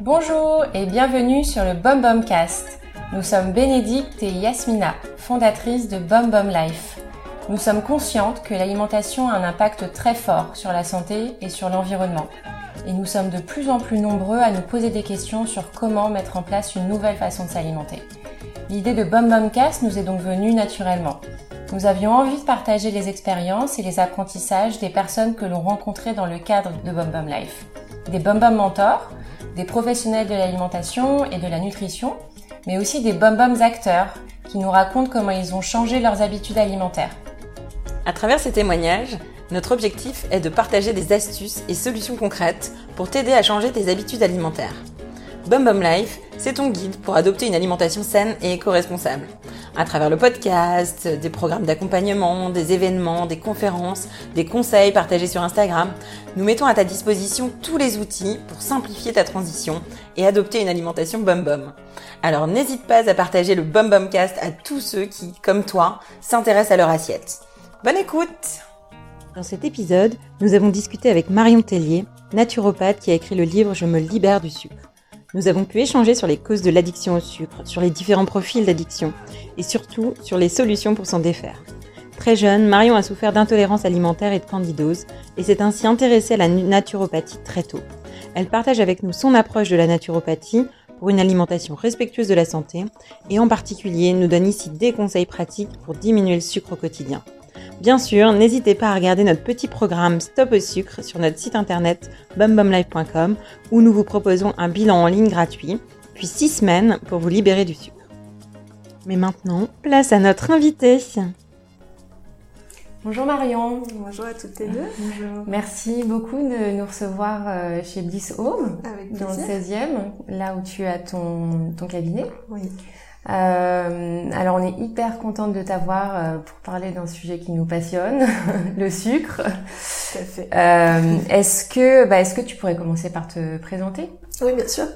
Bonjour et bienvenue sur le Bom Cast. Nous sommes Bénédicte et Yasmina, fondatrices de Bom Life. Nous sommes conscientes que l'alimentation a un impact très fort sur la santé et sur l'environnement. Et nous sommes de plus en plus nombreux à nous poser des questions sur comment mettre en place une nouvelle façon de s'alimenter. L'idée de Bom Cast nous est donc venue naturellement. Nous avions envie de partager les expériences et les apprentissages des personnes que l'on rencontrait dans le cadre de Bom Life. Des Bom mentors, des professionnels de l'alimentation et de la nutrition, mais aussi des Bom Boms acteurs qui nous racontent comment ils ont changé leurs habitudes alimentaires. À travers ces témoignages, notre objectif est de partager des astuces et solutions concrètes pour t'aider à changer tes habitudes alimentaires. Bum Bum Life, c'est ton guide pour adopter une alimentation saine et éco-responsable. À travers le podcast, des programmes d'accompagnement, des événements, des conférences, des conseils partagés sur Instagram, nous mettons à ta disposition tous les outils pour simplifier ta transition et adopter une alimentation Bum Bum. Alors n'hésite pas à partager le Bum Bum Cast à tous ceux qui, comme toi, s'intéressent à leur assiette. Bonne écoute Dans cet épisode, nous avons discuté avec Marion Tellier, naturopathe qui a écrit le livre Je me libère du sucre. Nous avons pu échanger sur les causes de l'addiction au sucre, sur les différents profils d'addiction et surtout sur les solutions pour s'en défaire. Très jeune, Marion a souffert d'intolérance alimentaire et de candidose et s'est ainsi intéressée à la naturopathie très tôt. Elle partage avec nous son approche de la naturopathie pour une alimentation respectueuse de la santé et en particulier nous donne ici des conseils pratiques pour diminuer le sucre au quotidien. Bien sûr, n'hésitez pas à regarder notre petit programme Stop au sucre sur notre site internet bumbumlife.com où nous vous proposons un bilan en ligne gratuit, puis 6 semaines pour vous libérer du sucre. Mais maintenant, place à notre invité. Bonjour Marion. Bonjour à toutes les deux. Bonjour. Merci beaucoup de nous recevoir euh, chez Bliss Home, dans le 16e, là où tu as ton, ton cabinet. Oui. Euh, alors on est hyper contente de t'avoir euh, pour parler d'un sujet qui nous passionne, le sucre. Tout à fait. Euh, est-ce que, bah, est-ce que tu pourrais commencer par te présenter? Oui, bien sûr.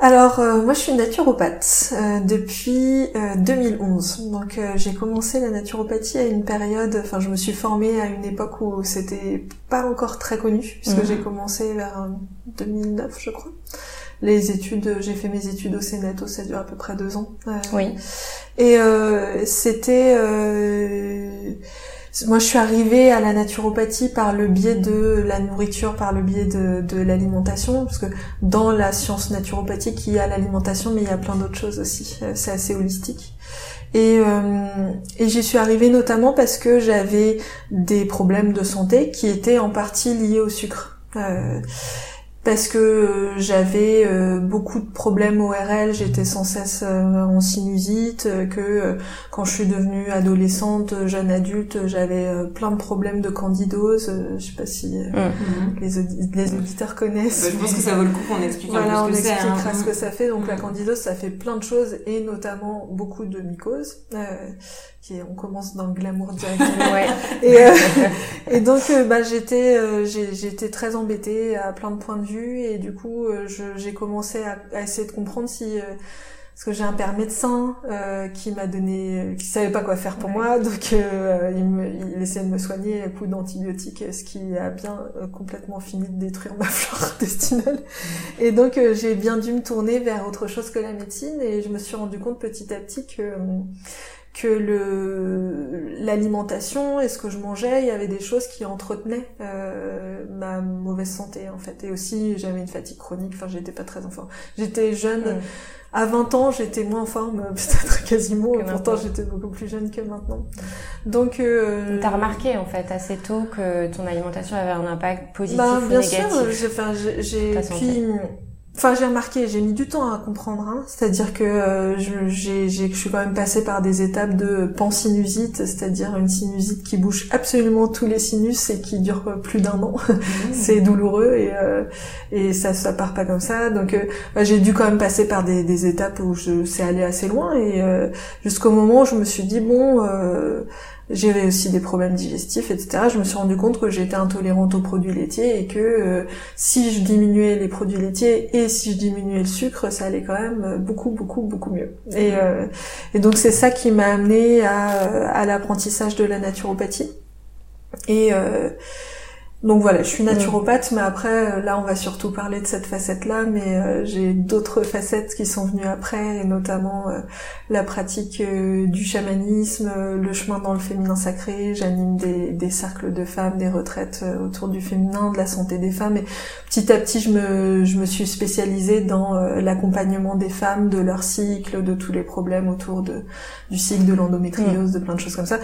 Alors euh, moi je suis naturopathe euh, depuis 2011. Donc j'ai commencé la naturopathie à une période, enfin je me suis formée à une époque où c'était pas encore très connu puisque Mhm. j'ai commencé vers 2009 je crois. Les études, j'ai fait mes études au Sénato, ça dure à peu près deux ans. Euh, Oui. Et euh, c'était... euh, moi, je suis arrivée à la naturopathie par le biais de la nourriture, par le biais de, de l'alimentation, parce que dans la science naturopathique, il y a l'alimentation, mais il y a plein d'autres choses aussi. C'est assez holistique. Et, euh, et j'y suis arrivée notamment parce que j'avais des problèmes de santé qui étaient en partie liés au sucre. Euh, parce que euh, j'avais euh, beaucoup de problèmes ORL, j'étais sans cesse euh, en sinusite, que quand je suis devenue adolescente, jeune adulte, j'avais plein de problèmes de candidose, je sais pas si Mm. les, audi- les auditeurs connaissent. Bah, Je pense que ça vaut le coup qu'on explique Voilà, un on peu ce que c'est. expliquera hein. ce que ça fait. Donc la Mm. candidose, ça fait plein de choses et notamment beaucoup de mycoses. Euh, qui est- on commence dans le glamour directement. Ouais. Et, euh, et donc, bah, j'étais, euh, j'étais très embêtée à plein de points de vue, et du coup, euh, j'ai commencé à, à essayer de comprendre si, euh, parce que j'ai un père médecin euh, qui m'a donné, qui savait pas quoi faire pour moi, donc euh, il, me, il essayait de me soigner à coup d'antibiotiques, ce qui a bien euh, complètement fini de détruire ma flore intestinale. Et donc, euh, j'ai bien dû me tourner vers autre chose que la médecine, et je me suis rendu compte petit à petit que que le l'alimentation et ce que je mangeais, il y avait des choses qui entretenaient euh, ma mauvaise santé en fait. Et aussi j'avais une fatigue chronique, enfin j'étais pas très en forme. J'étais jeune, à 20 ans j'étais moins en forme, peut-être quasiment, Que et pourtant j'étais beaucoup plus jeune que maintenant. Donc euh, T'as remarqué en fait assez tôt que ton alimentation avait un impact positif bah, ou bien négatif. sûr, j'ai, enfin, j'ai, Ta santé. Enfin, j'ai remarqué, j'ai mis du temps à comprendre, hein. c'est-à-dire que euh, je, j'ai, j'ai, je suis quand même passée par des étapes de pansinusite, c'est-à-dire une sinusite qui bouge absolument tous les sinus et qui dure plus d'un an. c'est douloureux et euh, et ça ça part pas comme ça. Donc euh, bah, j'ai dû quand même passer par des, des étapes où je c'est allé assez loin et euh, jusqu'au moment où je me suis dit bon. Euh, j'avais aussi des problèmes digestifs, etc. Je me suis rendu compte que j'étais intolérante aux produits laitiers et que euh, si je diminuais les produits laitiers et si je diminuais le sucre, ça allait quand même beaucoup, beaucoup, beaucoup mieux. Et, euh, et donc c'est ça qui m'a amené à, à l'apprentissage de la naturopathie. Et donc voilà, je suis naturopathe, mais après, euh, là, on va surtout parler de cette facette-là, mais euh, j'ai d'autres facettes qui sont venues après, et notamment euh, la pratique du chamanisme, le chemin dans le féminin sacré. J'anime des, des, cercles de femmes, des retraites autour du féminin, de la santé des femmes, et petit à petit, je me, je me suis spécialisée dans l'accompagnement des femmes, de leur cycle, de tous les problèmes autour de, du cycle de l'endométriose, de plein de choses comme ça.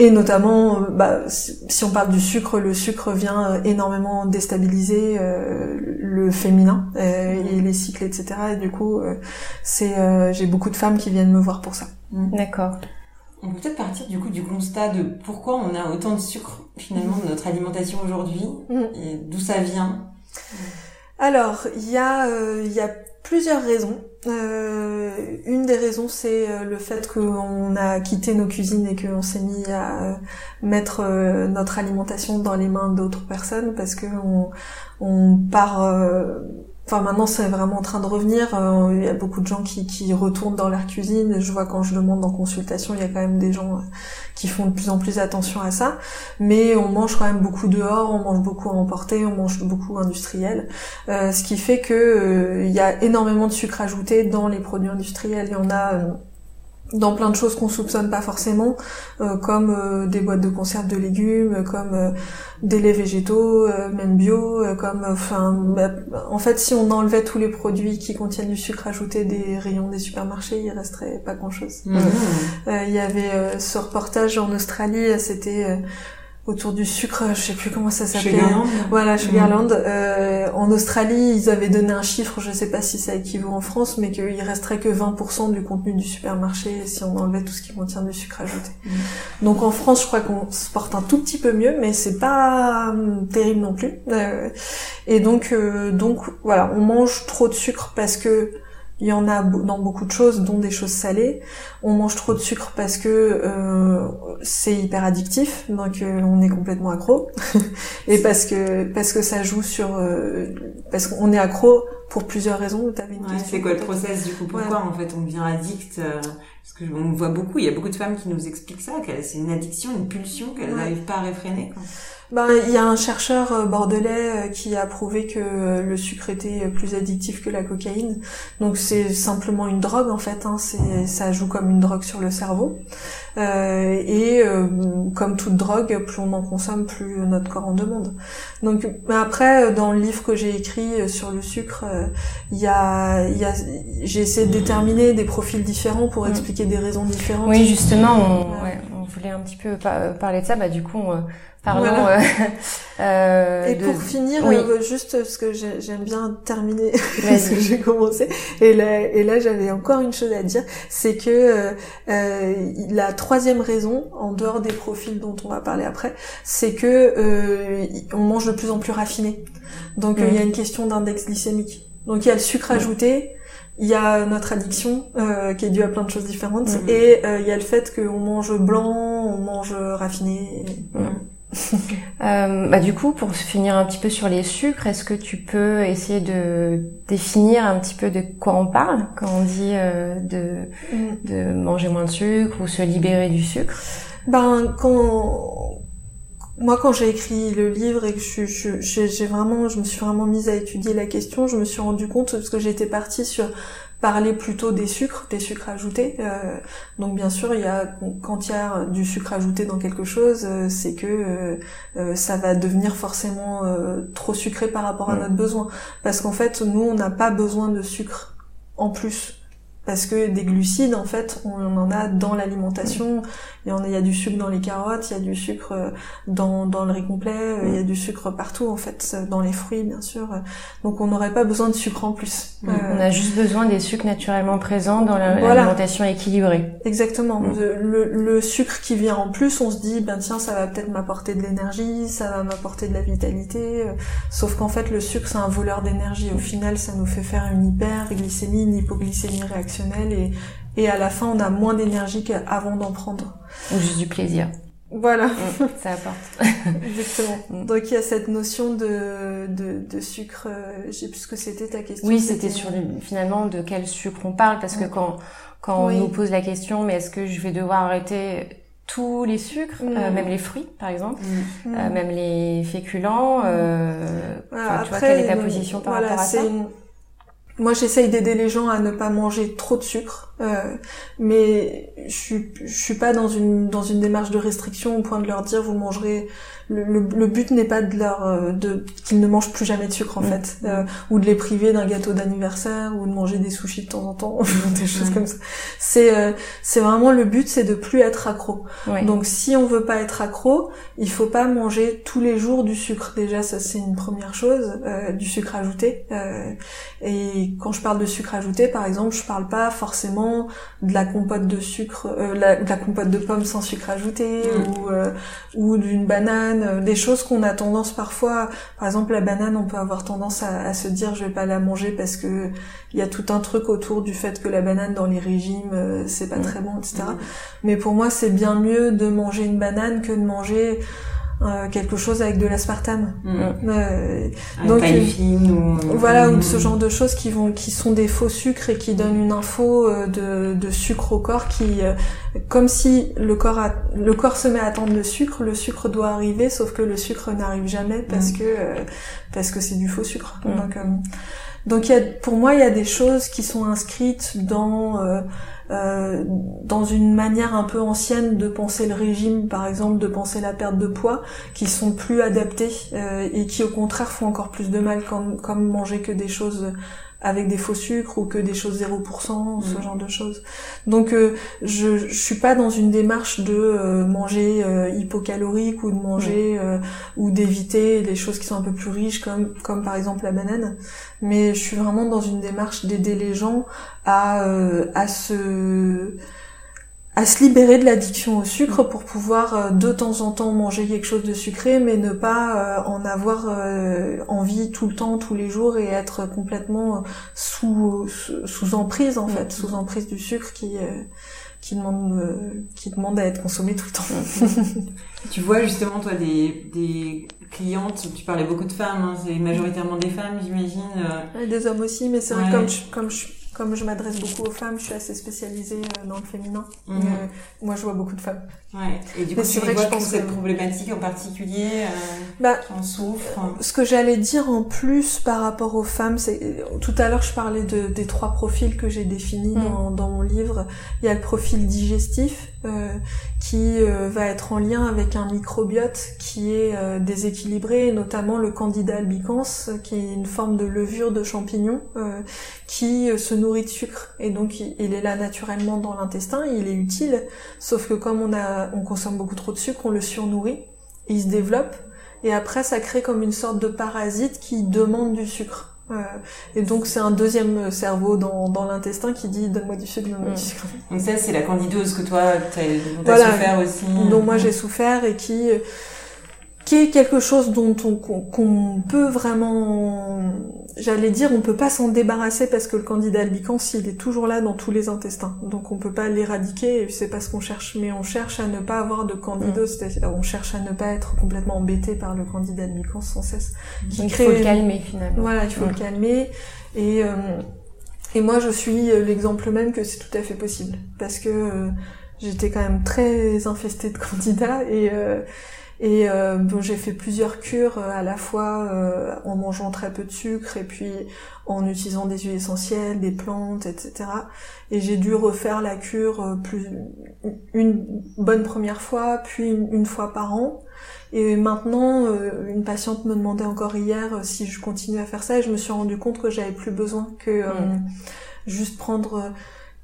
Et notamment, euh, bah, si on parle du sucre, le sucre vient euh, énormément déstabiliser euh, le féminin et les cycles, etc. Et du coup, c'est j'ai beaucoup de femmes qui viennent me voir pour ça. Mm. D'accord. On peut peut-être partir du coup du constat de pourquoi on a autant de sucre finalement dans notre alimentation aujourd'hui mm. et d'où ça vient. Alors, il y a il y a plusieurs raisons. Euh, une des raisons, c'est euh, le fait qu'on a quitté nos cuisines et qu'on s'est mis à euh, mettre notre alimentation dans les mains d'autres personnes parce que on, on part Enfin maintenant c'est vraiment en train de revenir. Euh, il y a beaucoup de gens qui, qui retournent dans leur cuisine. Je vois quand je demande en consultation, il y a quand même des gens euh, qui font de plus en plus attention à ça. Mais on mange quand même beaucoup dehors, on mange beaucoup à emporter, on mange beaucoup industriel. Euh, ce qui fait que il y a énormément de sucre ajouté dans les produits industriels. Il y en a dans plein de choses qu'on soupçonne pas forcément, euh, comme euh, des boîtes de conserve de légumes, comme euh, des laits végétaux, même bio, comme enfin bah, en fait si on enlevait tous les produits qui contiennent du sucre ajouté des rayons des supermarchés, il resterait pas grand chose. Mmh. Il y avait ce reportage en Australie, c'était autour du sucre, je sais plus comment ça s'appelait. Voilà, Sugarland. Mmh. Euh, en Australie, ils avaient donné un chiffre, je sais pas si ça équivaut en France, mais qu'il resterait que 20% du contenu du supermarché si on enlevait tout ce qui contient du sucre ajouté. Mmh. Donc en France, je crois qu'on se porte un tout petit peu mieux, mais c'est pas hum, terrible non plus. Euh, et donc, euh, donc voilà, on mange trop de sucre parce que il y en a dans beaucoup de choses, dont des choses salées. On mange trop de sucre parce que euh, c'est hyper addictif, donc euh, on est complètement accro. et parce que parce que ça joue sur euh, parce qu'on est accro pour plusieurs raisons. Ouais, c'est quoi le process du coup? Pourquoi en fait on devient addict euh, Parce que on voit beaucoup, il y a beaucoup de femmes qui nous expliquent ça, que c'est une addiction, une pulsion qu'elles n'arrivent pas à réfréner. Quoi. Ben, il y a un chercheur euh, bordelais euh, qui a prouvé que le sucre était plus addictif que la cocaïne. Donc c'est simplement une drogue en fait. Hein. C'est, ça joue comme une drogue sur le cerveau. Euh, et comme toute drogue, plus on en consomme, plus notre corps en demande. Donc après, dans le livre que j'ai écrit sur le sucre, il y a, y a, j'ai essayé de déterminer des profils différents pour mm. expliquer des raisons différentes. Oui, justement, on, ouais, on voulait un petit peu parler de ça. Bah du coup. On, Pardon. Euh, euh, et pour finir, euh, juste parce que j'aime bien terminer ce que j'ai commencé. Et là, et là j'avais encore une chose à dire, c'est que euh, la troisième raison, en dehors des profils dont on va parler après, c'est que on mange de plus en plus raffiné. Donc il y a une question d'index glycémique. Donc il y a le sucre ajouté, il y a notre addiction euh, qui est due à plein de choses différentes et il y a le fait qu'on mange blanc, on mange raffiné. euh, bah, du coup, pour finir un petit peu sur les sucres, est-ce que tu peux essayer de définir un petit peu de quoi on parle quand on dit euh, de, mm. de manger moins de sucre ou se libérer du sucre? Ben, quand moi, quand j'ai écrit le livre et que je, j'ai vraiment, je me suis vraiment mise à étudier la question, je me suis rendu compte parce que j'étais partie sur parler plutôt des sucres, des sucres ajoutés. Euh, donc bien sûr, il y a quand il y a du sucre ajouté dans quelque chose, euh, c'est que euh, ça va devenir forcément trop sucré par rapport à notre besoin. Parce qu'en fait, nous, on n'a pas besoin de sucre en plus parce que des glucides, en fait, on en a dans l'alimentation. Il, y a du sucre dans les carottes, il y a du sucre euh, dans, dans le riz complet, euh, il y a du sucre partout, en fait, dans les fruits, bien sûr. Donc on n'aurait pas besoin de sucre en plus. On a juste besoin des sucres naturellement présents dans l'alimentation équilibrée. Exactement. Mm. Le, le, sucre qui vient en plus, on se dit, ben tiens, ça va peut-être m'apporter de l'énergie, ça va m'apporter de la vitalité. Sauf qu'en fait, le sucre, c'est un voleur d'énergie. Au final, ça nous fait faire une hyperglycémie, une hypoglycémie réaction et, et à la fin on a moins d'énergie qu'avant d'en prendre. Ou juste du plaisir. Voilà. Mm, ça apporte. Exactement. Mm. Donc il y a cette notion de, de, de sucre, euh, je sais plus ce que c'était ta question. Oui, c'était sur finalement de quel sucre on parle, parce que quand, quand on nous pose la question, mais est-ce que je vais devoir arrêter tous les sucres, Mm. euh, même les fruits par exemple, Mm. euh, même les féculents. Euh, Voilà, enfin, tu vois, quelle est ta euh, position par voilà, rapport à ça? une- Moi, j'essaye d'aider les gens à ne pas manger trop de sucre, euh, mais je suis, je suis pas dans une dans une démarche de restriction au point de leur dire vous mangerez. Le, le, le but n'est pas de leur euh, de qu'ils ne mangent plus jamais de sucre en Mm. fait, euh, ou de les priver d'un gâteau d'anniversaire ou de manger des sushis de temps en temps, des choses Mm. comme ça. C'est euh, c'est vraiment le but, c'est de plus être accro. Ouais. Donc si on veut pas être accro, il faut pas manger tous les jours du sucre. Déjà ça c'est une première chose, euh, du sucre ajouté. Euh, et quand je parle de sucre ajouté, par exemple, je parle pas forcément de la compote de sucre, euh, la, de la compote de pommes sans sucre ajouté Mm. ou euh, ou d'une banane, euh, des choses qu'on a tendance parfois. Par exemple la banane, on peut avoir tendance à, à se dire je vais pas la manger parce que il y a tout un truc autour du fait que la banane dans les régimes euh, c'est pas Mm. très bon, etc. Mais pour moi, c'est bien mieux de manger une banane que de manger euh, quelque chose avec de l'aspartame. Mm. Euh, Un Donc, euh, ou... voilà, ou Mm. de ce genre de choses qui vont, qui sont des faux sucres et qui donnent une info euh, de, de sucre au corps qui, euh, comme si le corps a, le corps se met à attendre le sucre, le sucre doit arriver, sauf que le sucre n'arrive jamais parce Mm. que, euh, parce que c'est du faux sucre. Mm. Donc, euh, donc il y a, pour moi, il y a des choses qui sont inscrites dans euh, dans une manière un peu ancienne de penser le régime, par exemple, de penser la perte de poids, qui sont plus adaptées euh, et qui au contraire font encore plus de mal, comme, comme manger que des choses avec des faux sucres ou que des choses 0%, ce Mm. genre de choses. Donc euh, je, je suis pas dans une démarche de euh, manger euh, hypocalorique ou de manger euh, ou d'éviter les choses qui sont un peu plus riches comme comme par exemple la banane, mais je suis vraiment dans une démarche d'aider les gens à euh, à se à se libérer de l'addiction au sucre pour pouvoir euh, de temps en temps manger quelque chose de sucré mais ne pas euh, en avoir euh, envie tout le temps tous les jours et être complètement sous sous, emprise en fait sous emprise du sucre qui qui demande euh, qui demande à être consommé tout le temps. Tu vois justement toi des, des clientes, tu parlais beaucoup de femmes, hein, c'est majoritairement des femmes j'imagine. euh, des hommes aussi mais c'est vrai Ouais. que comme je, comme je comme je m'adresse beaucoup aux femmes, je suis assez spécialisée euh, dans le féminin. mhm. Euh, moi, je vois beaucoup de femmes. Ouais. Et du coup, c'est vrai que je pense toute cette que- problématique en particulier euh, Bah, en souffre. Ce que j'allais dire en plus par rapport aux femmes, c'est tout à l'heure je parlais de, des trois profils que j'ai définis Mm. dans, dans mon livre. Il y a le profil digestif euh, qui euh, va être en lien avec un microbiote qui est euh, déséquilibré, notamment le Candida albicans, qui est une forme de levure de champignon euh, qui se nourrit de sucre et donc il, il est là naturellement dans l'intestin, il est utile. Sauf que comme on a, on consomme beaucoup trop de sucre, on le surnourrit, il se développe et après, ça crée comme une sorte de parasite qui demande du sucre. Euh, et donc, c'est un deuxième cerveau dans, dans l'intestin qui dit donne-moi du sucre, donne-moi Mm. du sucre. Donc ça, c'est la candidose que toi, t'as Voilà. souffert aussi. dont moi j'ai souffert et qui qui est quelque chose dont on qu'on peut vraiment j'allais dire on peut pas s'en débarrasser parce que le candidat albicans il est toujours là dans tous les intestins donc on peut pas l'éradiquer c'est pas ce qu'on cherche mais on cherche à ne pas avoir de candidose c'est-à-dire on cherche à ne pas être complètement embêté par le candidat albicans sans cesse qui Donc il crée faut le calmer finalement. voilà, il faut Mm. le calmer. Et, euh, et moi, je suis euh, l'exemple même que c'est tout à fait possible. Parce que euh, j'étais quand même très infestée de candidats et, euh, et euh, bon, j'ai fait plusieurs cures euh, à la fois euh, en mangeant très peu de sucre et puis en utilisant des huiles essentielles, des plantes, etc. Et j'ai dû refaire la cure euh, plus une bonne première fois, puis une, une fois par an. Et maintenant, euh, une patiente me demandait encore hier euh, si je continue à faire ça et je me suis rendu compte que j'avais plus besoin que euh, Mm. juste prendre euh,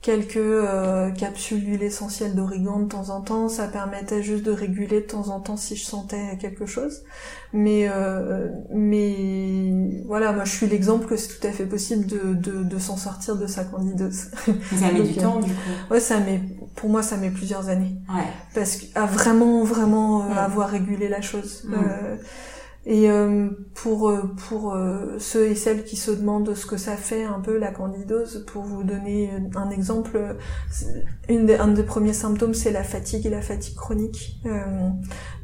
quelques euh, capsules d'huile essentielle d'origan de temps en temps. Ça permettait juste de réguler de temps en temps si je sentais quelque chose. Mais euh, mais voilà, moi je suis l'exemple que c'est tout à fait possible de, de, de s'en sortir de sa candidose. Ça met Donc, du euh, temps, du coup. ouais, ça met, pour moi ça met plusieurs années Ouais. parce qu'à vraiment vraiment euh, avoir régulé la chose. Mm. Euh, Et euh, pour euh, pour euh, ceux et celles qui se demandent ce que ça fait un peu la candidose, pour vous donner un exemple, une un des premiers symptômes c'est la fatigue et la fatigue chronique,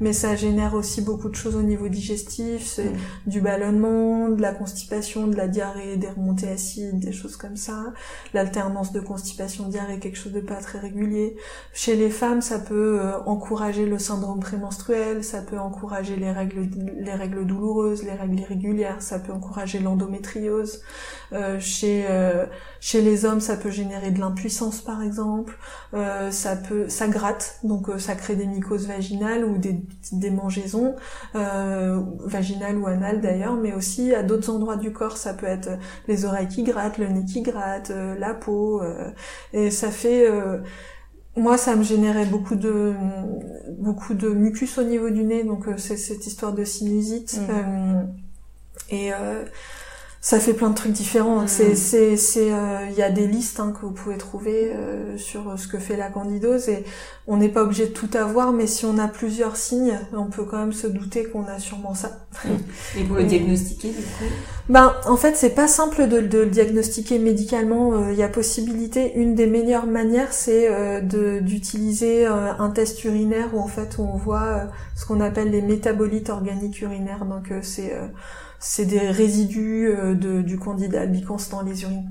mais ça génère aussi beaucoup de choses au niveau digestif, c'est mm. du ballonnement, de la constipation, de la diarrhée, des remontées acides, des choses comme ça, l'alternance de constipation diarrhée, quelque chose de pas très régulier. Chez les femmes, ça peut encourager le syndrome prémenstruel, ça peut encourager les règles les règles douloureuses, les règles irrégulières, ça peut encourager l'endométriose. Euh, chez euh, chez les hommes, ça peut générer de l'impuissance par exemple. Euh, ça peut ça gratte, donc ça crée des mycoses vaginales ou des des mangeaisons vaginales ou anales d'ailleurs, mais aussi à d'autres endroits du corps. Ça peut être les oreilles qui grattent, le nez qui gratte, la peau, et ça fait moi, ça me générait beaucoup de beaucoup de mucus au niveau du nez, donc euh, c'est cette histoire de sinusite. Mm. Euh, et euh, ça fait plein de trucs différents. Mm. C'est c'est c'est il y a des listes hein, que vous pouvez trouver sur ce que fait la candidose et on n'est pas obligé de tout avoir, mais si on a plusieurs signes, on peut quand même se douter qu'on a sûrement ça. Et pour le diagnostiquer, du coup? Ben, en fait, c'est pas simple de, de, le diagnostiquer médicalement. Il y a possibilité. Une des meilleures manières, c'est euh, d'utiliser euh, un test urinaire où en fait on voit euh, ce qu'on appelle les métabolites organiques urinaires. Donc c'est c'est des résidus de, du candidat albicans dans les urines.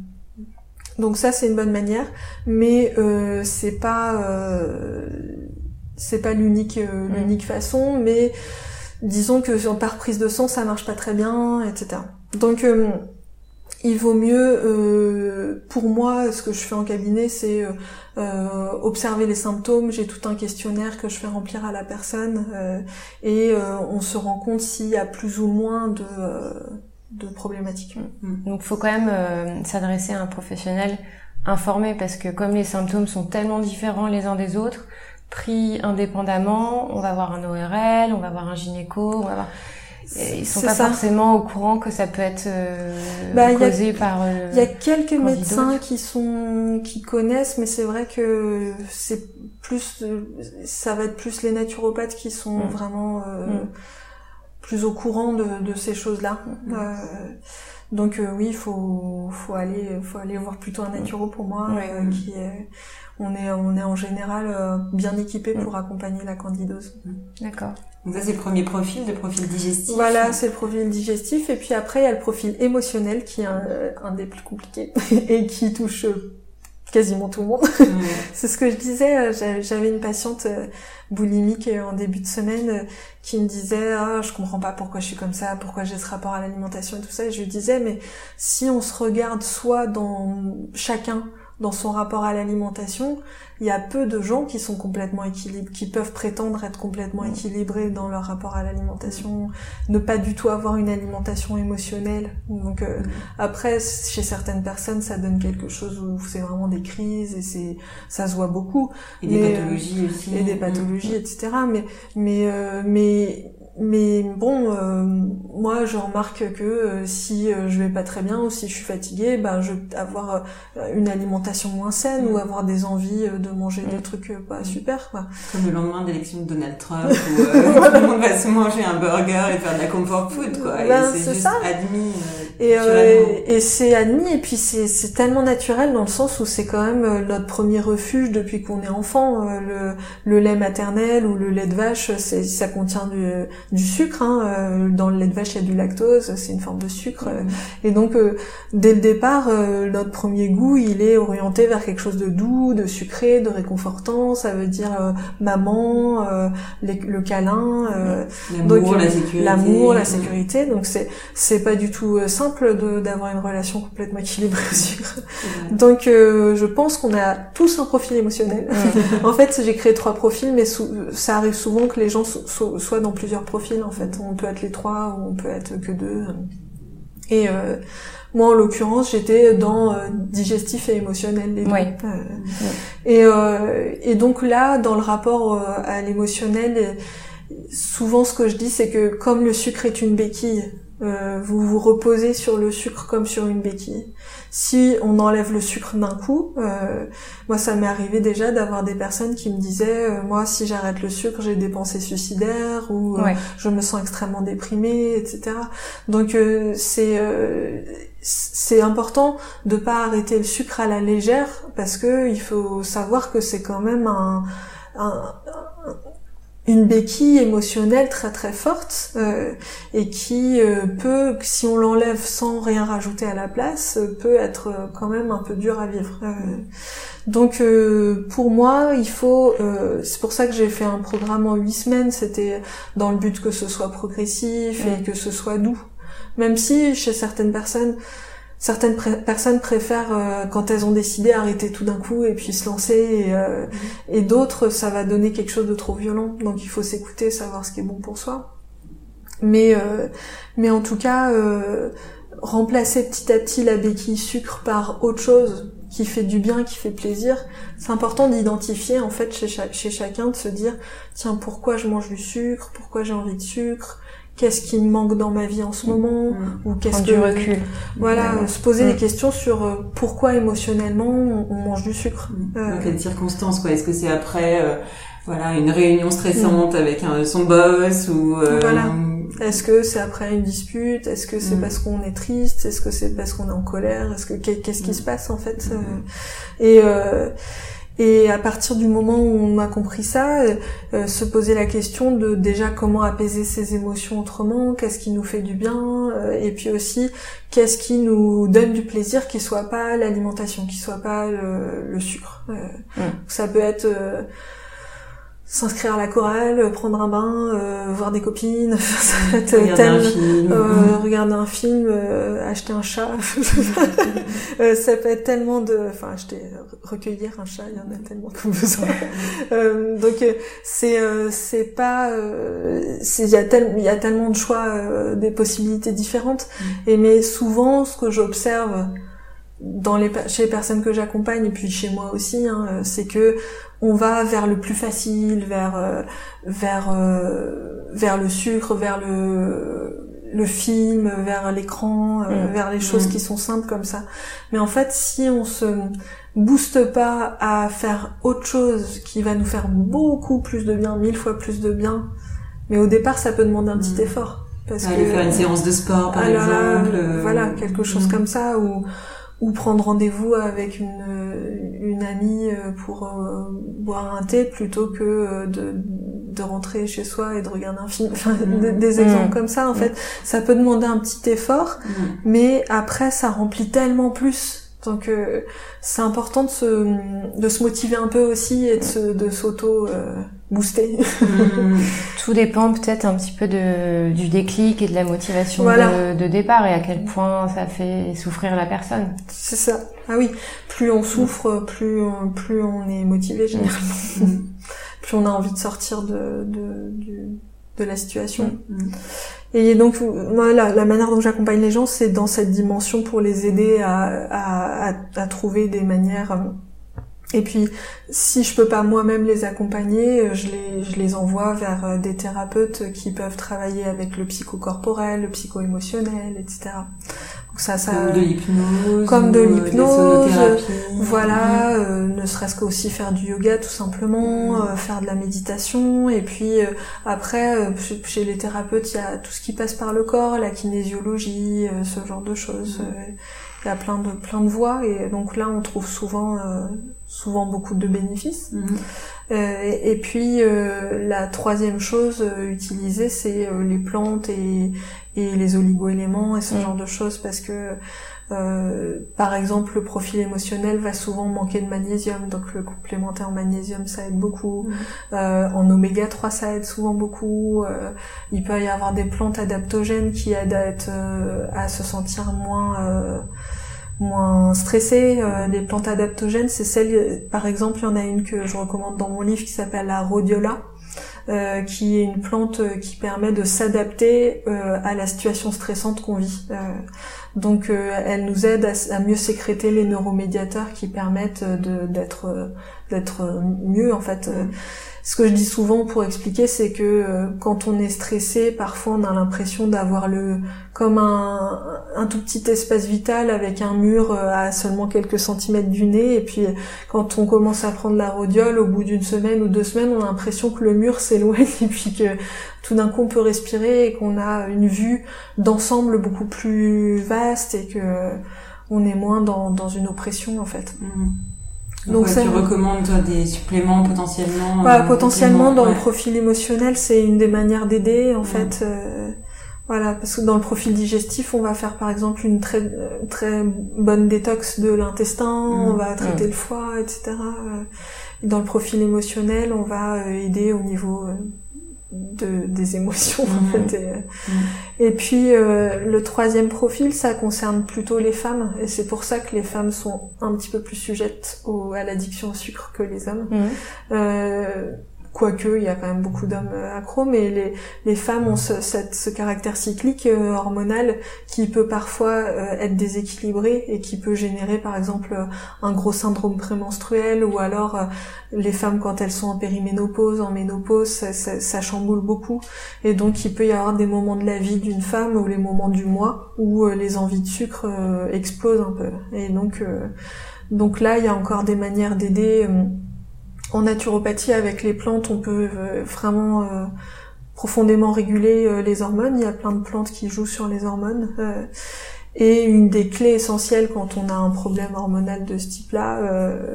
Donc ça c'est une bonne manière, mais euh, c'est pas euh, c'est pas l'unique euh, mm. l'unique façon, mais disons que par prise de sang ça marche pas très bien, etc. Donc euh, il vaut mieux, euh, pour moi, ce que je fais en cabinet, c'est observer les symptômes. J'ai tout un questionnaire que je fais remplir à la personne et on se rend compte s'il y a plus ou moins de de problématiques. Mm. Donc, faut quand même euh, s'adresser à un professionnel informé parce que comme les symptômes sont tellement différents les uns des autres, pris indépendamment, on va voir un ORL, on va voir un gynéco, on va voir... ils sont pas forcément au courant que ça peut être euh, bah, causé par. Il y a quelques médecins qui sont qui connaissent, mais c'est vrai que c'est plus, ça va être plus les naturopathes qui sont mm. vraiment. Euh, mm plus au courant de, de ces choses-là. Mm. Euh, donc euh, oui, il faut, faut aller, faut aller voir plutôt un naturo pour moi, euh, qui est, on est, on est en général bien équipé pour mm. accompagner la candidose. Mm. D'accord. Donc ça c'est le premier profil, le profil digestif. Voilà, c'est le profil digestif et puis après il y a le profil émotionnel qui est un, un des plus compliqués et qui touche quasiment tout le monde. c'est ce que je disais. Euh, j'avais une patiente euh, boulimique euh, en début de semaine qui me disait ah je comprends pas pourquoi je suis comme ça, pourquoi j'ai ce rapport à l'alimentation et tout ça. Et je lui disais mais si on se regarde soit dans chacun dans son rapport à l'alimentation, il y a peu de gens qui sont complètement équilibrés, qui peuvent prétendre être complètement mm. équilibrés dans leur rapport à l'alimentation, ne pas du tout avoir une alimentation émotionnelle. Donc euh, mm. après, chez certaines personnes, ça donne quelque chose où c'est vraiment des crises et c'est ça se voit beaucoup. Et des pathologies aussi. Et des mm. pathologies, etc. Mais mais euh, mais mais bon, euh, moi je remarque que euh, si euh, je vais pas très bien ou si je suis fatiguée, ben je vais avoir une alimentation moins saine ou mm. avoir des envies de manger des mm. trucs pas super quoi. Comme le lendemain d'élection de Donald Trump où tout le monde va se manger un burger et faire de la comfort food quoi. Ben, c'est ça. admis. et et c'est admis et puis c'est tellement naturel dans le sens où c'est quand même notre premier refuge depuis qu'on est enfant. le le lait maternel ou le lait de vache, ça contient du du sucre. Hein, euh, dans le lait de vache, il y a du lactose, c'est une forme de sucre. Euh, et donc, euh, dès le départ, notre premier goût, il est orienté vers quelque chose de doux, de sucré, de réconfortant. Ça veut dire maman, le câlin, l'amour, la sécurité. L'amour, la sécurité. Donc, c'est c'est pas du tout simple d'avoir une relation complètement équilibrée au sucre. Donc, je pense qu'on a tous un profil émotionnel. en fait, j'ai créé trois profils, mais ça arrive souvent que les gens soient dans plusieurs profils en fait. On peut être les trois ou on peut être que deux. Et euh, moi en l'occurrence j'étais dans euh, digestif et émotionnel les. Euh, et, et donc là dans le rapport à l'émotionnel, souvent ce que je dis c'est que comme le sucre est une béquille euh, vous vous reposez sur le sucre comme sur une béquille. Si on enlève le sucre d'un coup, euh, moi ça m'est arrivé déjà d'avoir des personnes qui me disaient euh, moi si j'arrête le sucre j'ai des pensées suicidaires ou euh, je me sens extrêmement déprimée, etc. Donc c'est c'est important de pas arrêter le sucre à la légère parce que il faut savoir que c'est quand même un, un, une béquille émotionnelle très très forte euh, et qui euh, peut, si on l'enlève sans rien rajouter à la place, euh, peut être quand même un peu dur à vivre. donc pour moi, il faut, c'est pour ça que j'ai fait un programme en huit semaines, c'était dans le but que ce soit progressif et que ce soit doux. Même si chez certaines personnes, certaines personnes préfèrent euh, quand elles ont décidé arrêter tout d'un coup et puis se lancer et, euh, mhm. et d'autres ça va donner quelque chose de trop violent. Donc il faut s'écouter savoir ce qui est bon pour soi. Mais euh, mais en tout cas remplacer petit à petit la béquille sucre par autre chose qui fait du bien, qui fait plaisir, c'est important d'identifier en fait chez, chez chacun, de se dire tiens pourquoi je mange du sucre, pourquoi j'ai envie de sucre, qu'est-ce qui me manque dans ma vie en ce moment mm. ou qu'est-ce que du recul. Voilà se poser des mm. questions sur euh, pourquoi émotionnellement on, mange du sucre. Euh... donc les circonstances quoi. Est-ce que c'est après euh, voilà une réunion stressante avec un, son boss ou euh, voilà. est-ce que c'est après une dispute? Est-ce que c'est parce qu'on est triste? Est-ce que c'est parce qu'on est en colère? Est-ce que qu'est-ce qui se passe en fait Et euh, et à partir du moment où on a compris ça, euh, euh, se poser la question de déjà comment apaiser ses émotions autrement, qu'est-ce qui nous fait du bien, euh, et puis aussi qu'est-ce qui nous donne du plaisir qui soit pas l'alimentation, qui soit pas le, sucre. Mmh. Ça peut être s'inscrire à la chorale, prendre un bain, euh, voir des copines, regarder un film, euh, regarder un film euh, acheter un chat, euh, ça peut être tellement de, enfin acheter, recueillir un chat, il y en a tellement qu'on besoin. donc c'est c'est pas, il y a il y a tellement de choix, des possibilités différentes. Mm. Et mais souvent ce que j'observe dans les chez les personnes que j'accompagne et puis chez moi aussi, hein, c'est que on va vers le plus facile, vers euh, vers euh, vers le sucre, vers le le film, vers l'écran, euh, mm. vers les choses mm. qui sont simples comme ça. Mais en fait, si on se booste pas à faire autre chose qui va nous faire beaucoup plus de bien, mille fois plus de bien, mais au départ, ça peut demander un petit mm. effort. Parce que, faire une séance de sport, par ah exemple. voilà, quelque chose comme ça, ou ou prendre rendez-vous avec une, une amie euh, pour euh, boire un thé plutôt que euh, de, de rentrer chez soi et de regarder un film. Enfin, mmh. des, exemples mmh. comme ça, en fait, ça peut demander un petit effort, mmh. mais après, ça remplit tellement plus. Donc, c'est important de se, de se motiver un peu aussi et de, de booster. Tout dépend peut-être un petit peu de, du déclic et de la motivation de, de, départ et à quel point ça fait souffrir la personne. C'est ça. Ah oui, plus on souffre, plus on, plus on est motivé généralement. Mm. plus on a envie de sortir de, de, de la situation. Et donc, moi, la, la manière dont j'accompagne les gens, c'est dans cette dimension pour les aider à, à, à, à trouver des manières et puis, si je peux pas moi-même les accompagner, euh, je les, je les envoie vers euh, des thérapeutes qui peuvent travailler avec le psychocorporel, le psycho-émotionnel, etc. Donc ça, ça, comme de l'hypnose, comme de euh, l'hypnose, voilà, ne serait-ce qu'aussi faire du yoga tout simplement, mm. faire de la méditation, et puis après, chez les thérapeutes, il y a tout ce qui passe par le corps, la kinésiologie, ce genre de choses. Mm. Il y a plein de plein de voies, et donc là, on trouve souvent souvent beaucoup de bénéfices. Mhm. Euh, et, puis euh, la troisième chose euh, utilisée, c'est euh, les plantes et, et les oligoéléments et ce mhm. genre de choses parce que par exemple le profil émotionnel va souvent manquer de magnésium, donc le complémentaire en magnésium ça aide beaucoup. Mhm. en oméga 3 ça aide souvent beaucoup. il peut y avoir des plantes adaptogènes qui aident à être à se sentir moins moins stressé. Euh, les plantes adaptogènes, c'est celle, par exemple, il y en a une que je recommande dans mon livre qui s'appelle la rhodiola. Euh, qui est une plante euh, qui permet de s'adapter euh, à la situation stressante qu'on vit. Euh, donc elle nous aide à, à, mieux sécréter les neuromédiateurs qui permettent d'être d'être mieux en fait. Ce que je dis souvent pour expliquer, c'est que euh, quand on est stressé, parfois on a l'impression d'avoir le comme un, un tout petit espace vital avec un mur euh, à seulement quelques centimètres du nez. Et puis quand on commence à prendre la rhodiole, au bout d'une semaine ou deux semaines, on a l'impression que le mur s'éloigne et puis que tout d'un coup on peut respirer et qu'on a une vue d'ensemble beaucoup plus vaste et que on est moins dans, dans une oppression en fait. Mmh. Donc, tu recommandes toi, des suppléments potentiellement euh, Potentiellement dans le profil émotionnel, c'est une des manières d'aider en fait. Euh, voilà, parce que dans le profil digestif, on va faire par exemple une très très bonne détox de l'intestin, on va traiter le foie, etc. Dans le profil émotionnel, on va aider au niveau de, des émotions en mhm. fait. Et, puis euh, le troisième profil, ça concerne plutôt les femmes et c'est pour ça que les femmes sont un petit peu plus sujettes au, à l'addiction au sucre que les hommes. Mhm. Euh, quoique il y a quand même beaucoup d'hommes euh, accros, mais les, les femmes ont ce, caractère cyclique euh, hormonal qui peut parfois euh, être déséquilibré et qui peut générer par exemple un gros syndrome prémenstruel ou alors les femmes quand elles sont en périménopause, en ménopause, ça, ça, chamboule beaucoup. Et donc il peut y avoir des moments de la vie d'une femme ou les moments du mois où les envies de sucre explosent un peu. Et donc donc là il y a encore des manières d'aider en naturopathie, avec les plantes, on peut euh, vraiment euh, profondément réguler euh, les hormones. Il y a plein de plantes qui jouent sur les hormones. et une des clés essentielles quand on a un problème hormonal de ce type-là,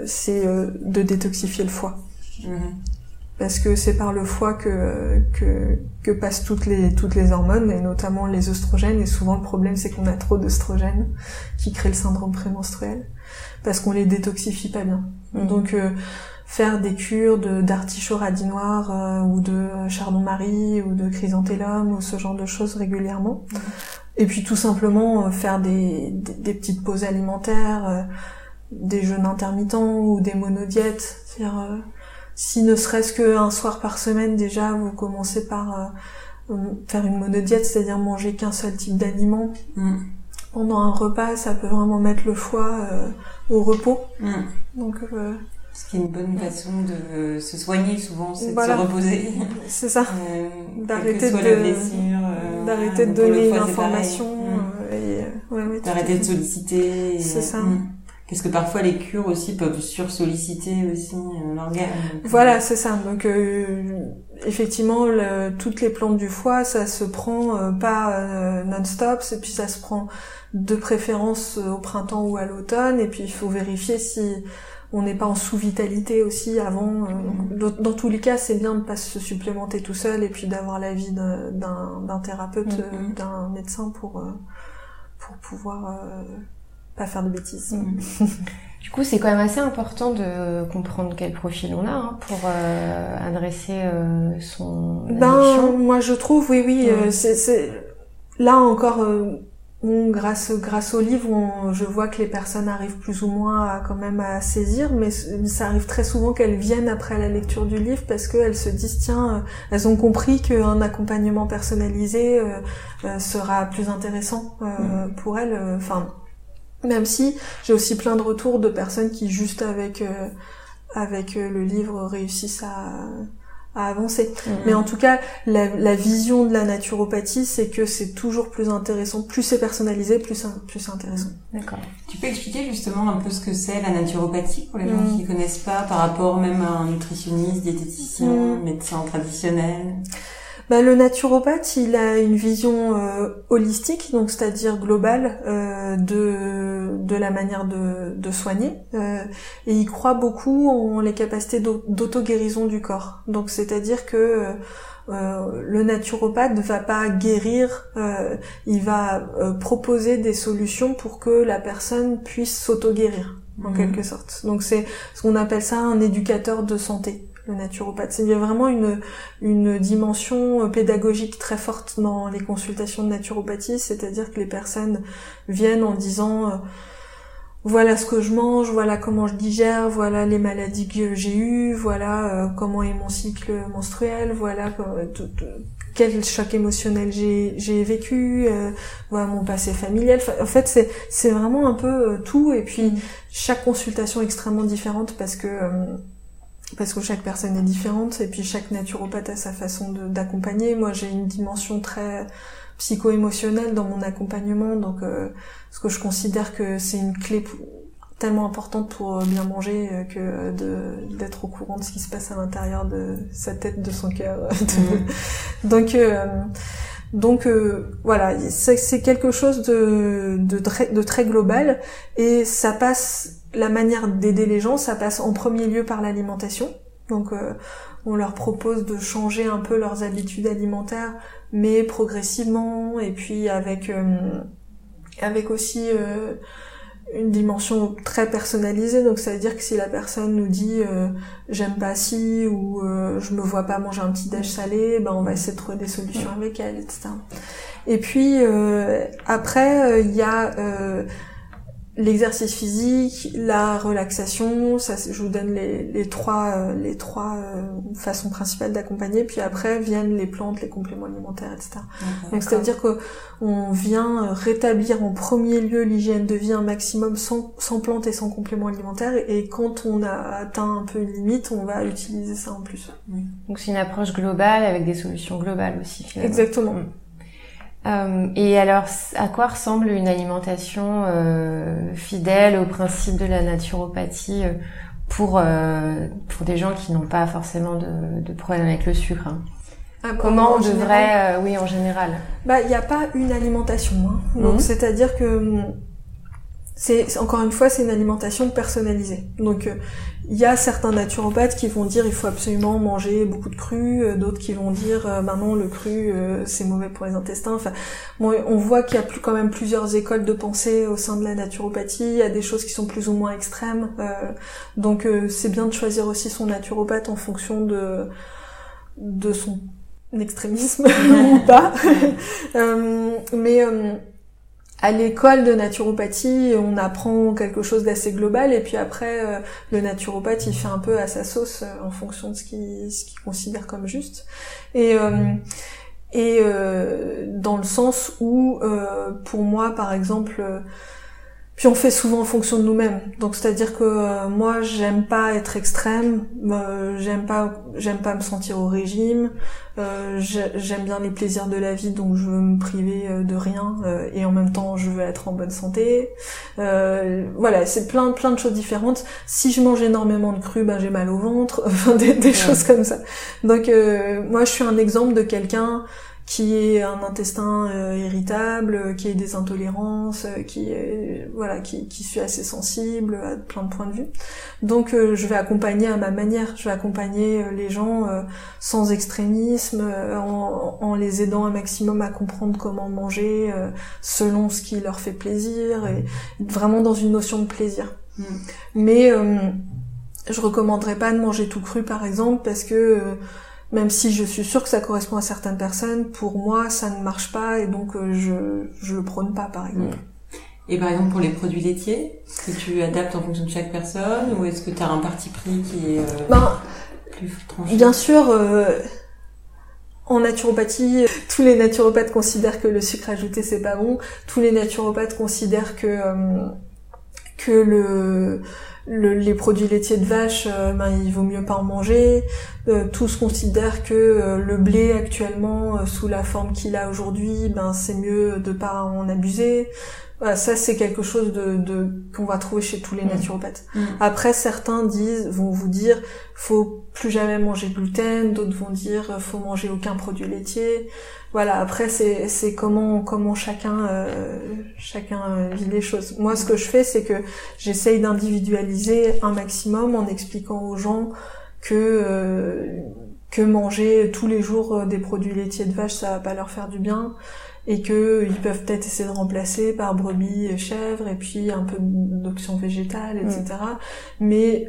c'est de détoxifier le foie. Mhm. Parce que c'est par le foie que, que, que, passent toutes les, toutes les hormones, et notamment les oestrogènes. Et souvent, le problème, c'est qu'on a trop d'oestrogènes qui créent le syndrome prémenstruel, parce qu'on les détoxifie pas bien. Mhm. Donc, faire des cures de d'artichaut radis noir euh, ou de chardon-marie ou de chrysanthellum ou ce genre de choses régulièrement. Mhm. Et puis tout simplement euh, faire des, des, petites pauses alimentaires, euh, des jeûnes intermittents ou des monodiètes. C'est-à-dire, si ne serait-ce qu'un soir par semaine déjà, vous commencez par faire une monodiète, c'est-à-dire manger qu'un seul type d'aliment. Mhm. Pendant un repas, ça peut vraiment mettre le foie au repos. Mhm. Donc ce qui est une bonne façon de se soigner souvent, c'est de se reposer. C'est ça. Euh, d'arrêter de, euh, d'arrêter de donner une information. Euh, d'arrêter de solliciter. C'est ça. Mm. Parce que parfois les cures aussi peuvent sursolliciter aussi l'organe. Voilà, c'est ça. Donc effectivement, toutes les plantes du foie, ça se prend pas non-stop, et puis ça se prend de préférence au printemps ou à l'automne, et puis il faut vérifier si on n'est pas en sous-vitalité aussi avant. Euh, dans, tous les cas, c'est bien de pas se supplémenter tout seul et puis d'avoir l'avis d'un thérapeute, mm-hmm. euh, d'un médecin pour euh, pour pouvoir pas faire de bêtises. Du coup, c'est quand même assez important de comprendre quel profil on a hein, pour adresser son. Ben, moi je trouve, oui, oui, c'est là encore grâce grâce au livre, je vois que les personnes arrivent plus ou moins à quand même à saisir, mais ça arrive très souvent qu'elles viennent après la lecture du livre parce qu'elles se disent tiens, euh, elles ont compris qu'un accompagnement personnalisé euh, euh, sera plus intéressant mm. pour elles. Enfin, même si j'ai aussi plein de retours de personnes qui juste avec avec le livre réussissent à à avancer. Mm. Mais en tout cas, la, la, vision de la naturopathie, c'est que c'est toujours plus intéressant, plus c'est personnalisé, plus plus c'est intéressant. D'accord. Tu peux expliquer justement un peu ce que c'est la naturopathie pour les gens mm. qui connaissent pas, par rapport même à un nutritionniste, diététicien, médecin traditionnel? Bah, le naturopathe, il a une vision euh, holistique, donc c'est-à-dire globale euh, de de la manière de, de soigner, euh, et il croit beaucoup en les capacités d'auto-guérison du corps. Donc c'est-à-dire que euh, le naturopathe ne va pas guérir, euh, il va proposer des solutions pour que la personne puisse s'auto-guérir en mmh. quelque sorte. Donc c'est ce qu'on appelle ça un éducateur de santé le naturopathe. Il y a vraiment une, une dimension euh, pédagogique très forte dans les consultations de naturopathie, c'est-à-dire que les personnes viennent en disant euh, voilà ce que je mange, voilà comment je digère, voilà les maladies que j'ai eues, voilà euh, comment est mon cycle menstruel, voilà quel choc émotionnel j'ai vécu, voilà mon passé familial. En fait, c'est c'est vraiment un peu tout et puis mm. chaque consultation est extrêmement différente parce que parce que chaque personne est différente et puis chaque naturopathe a sa façon d'accompagner. Moi, j'ai une dimension très psycho-émotionnelle dans mon accompagnement, donc euh, parce que je considère que c'est une clé tellement importante pour bien manger euh, que de d'être au courant de ce qui se passe à l'intérieur de sa tête, de son cœur. Mmh. donc euh, donc euh, voilà, c'est quelque chose de, de, très, de très global et ça passe la manière d'aider les gens, ça passe en premier lieu par l'alimentation. Donc euh, on leur propose de changer un peu leurs habitudes alimentaires, mais progressivement et puis avec euh, avec aussi euh, une dimension très personnalisée. Donc ça veut dire que si la personne nous dit j'aime pas ci ou je me vois pas manger un petit déj salé, ben on va essayer de trouver des solutions avec elle, etc. Et puis après il y a l'exercice physique, la relaxation, ça, je vous donne les, les trois, euh, les trois euh, façons principales d'accompagner. Puis après viennent les plantes, les compléments alimentaires, etc. Donc c'est-à-dire qu'on vient rétablir en premier lieu l'hygiène de vie un maximum sans, sans plantes et sans compléments alimentaires. Et quand on a atteint un peu une limite, on va utiliser ça en plus. Donc c'est une approche globale avec des solutions globales aussi. Finalement. Exactement. Mm. Euh, et alors, à quoi ressemble une alimentation euh, fidèle au principe de la naturopathie euh, pour euh, pour des gens qui n'ont pas forcément de, de problème avec le sucre hein? Ah, Comment on devrait, oui, en général? Bah, il n'y a pas une alimentation. Hein. Donc, mhm. c'est-à-dire que c'est encore une fois, c'est une alimentation personnalisée. Donc, il y a certains naturopathes qui vont dire il faut absolument manger beaucoup de cru, euh, d'autres qui vont dire euh, ben non le cru euh, c'est mauvais pour les intestins. Enfin, bon, on voit qu'il y a plus, quand même plusieurs écoles de pensée au sein de la naturopathie. Il y a des choses qui sont plus ou moins extrêmes. donc c'est bien de choisir aussi son naturopathe en fonction de de son extrémisme ou pas. mais à l'école de naturopathie, on apprend quelque chose d'assez global et puis après euh, le naturopathe il fait un peu à sa sauce euh, en fonction de ce qu'il considère comme juste. Et euh, et dans le sens où pour moi par exemple puis on fait souvent en fonction de nous-mêmes. Donc c'est-à-dire que euh, moi j'aime pas être extrême, euh, j'aime pas j'aime pas me sentir au régime, euh, j'aime bien les plaisirs de la vie donc je veux me priver euh, de rien et en même temps je veux être en bonne santé. voilà, c'est plein plein de choses différentes. Si je mange énormément de cru, ben j'ai mal au ventre, enfin des, des choses comme ça. Donc moi je suis un exemple de quelqu'un qui est un intestin euh, irritable, qui ait des intolérances, euh, qui est voilà, qui, qui suis assez sensible à plein de points de vue. Donc euh, je vais accompagner à ma manière, je vais accompagner les gens sans extrémisme, en, en, les aidant un maximum à comprendre comment manger selon ce qui leur fait plaisir et vraiment dans une notion de plaisir. Mm. Mais je recommanderais pas de manger tout cru par exemple parce que même si je suis sûre que ça correspond à certaines personnes, pour moi, ça ne marche pas et donc euh, je je le prône pas, par exemple. Et par exemple pour les produits laitiers, est-ce que tu adaptes en fonction de chaque personne ou est-ce que tu as un parti pris qui est euh, ben, plus tranché? Bien sûr, euh, en naturopathie, tous les naturopathes considèrent que le sucre ajouté c'est pas bon. Tous les naturopathes considèrent que que le les produits laitiers de vache, euh, ben, il vaut mieux pas en manger. Euh, tous considèrent que euh, le blé actuellement, sous la forme qu'il a aujourd'hui, ben c'est mieux de pas en abuser. Voilà, ça c'est quelque chose de, de qu'on va trouver chez tous les mmh. naturopathes. Mmh. Après, certains disent, vont vous dire, faut plus jamais manger de gluten. D'autres vont dire, faut manger aucun produit laitier voilà après c'est c'est comment comment chacun euh, chacun vit les choses moi ce que je fais c'est que j'essaye d'individualiser un maximum en expliquant aux gens que euh, que manger tous les jours euh, des produits laitiers de vache ça va pas leur faire du bien et que ils peuvent peut-être essayer de remplacer par brebis et chèvres et puis un peu d'options végétales etc mm. mais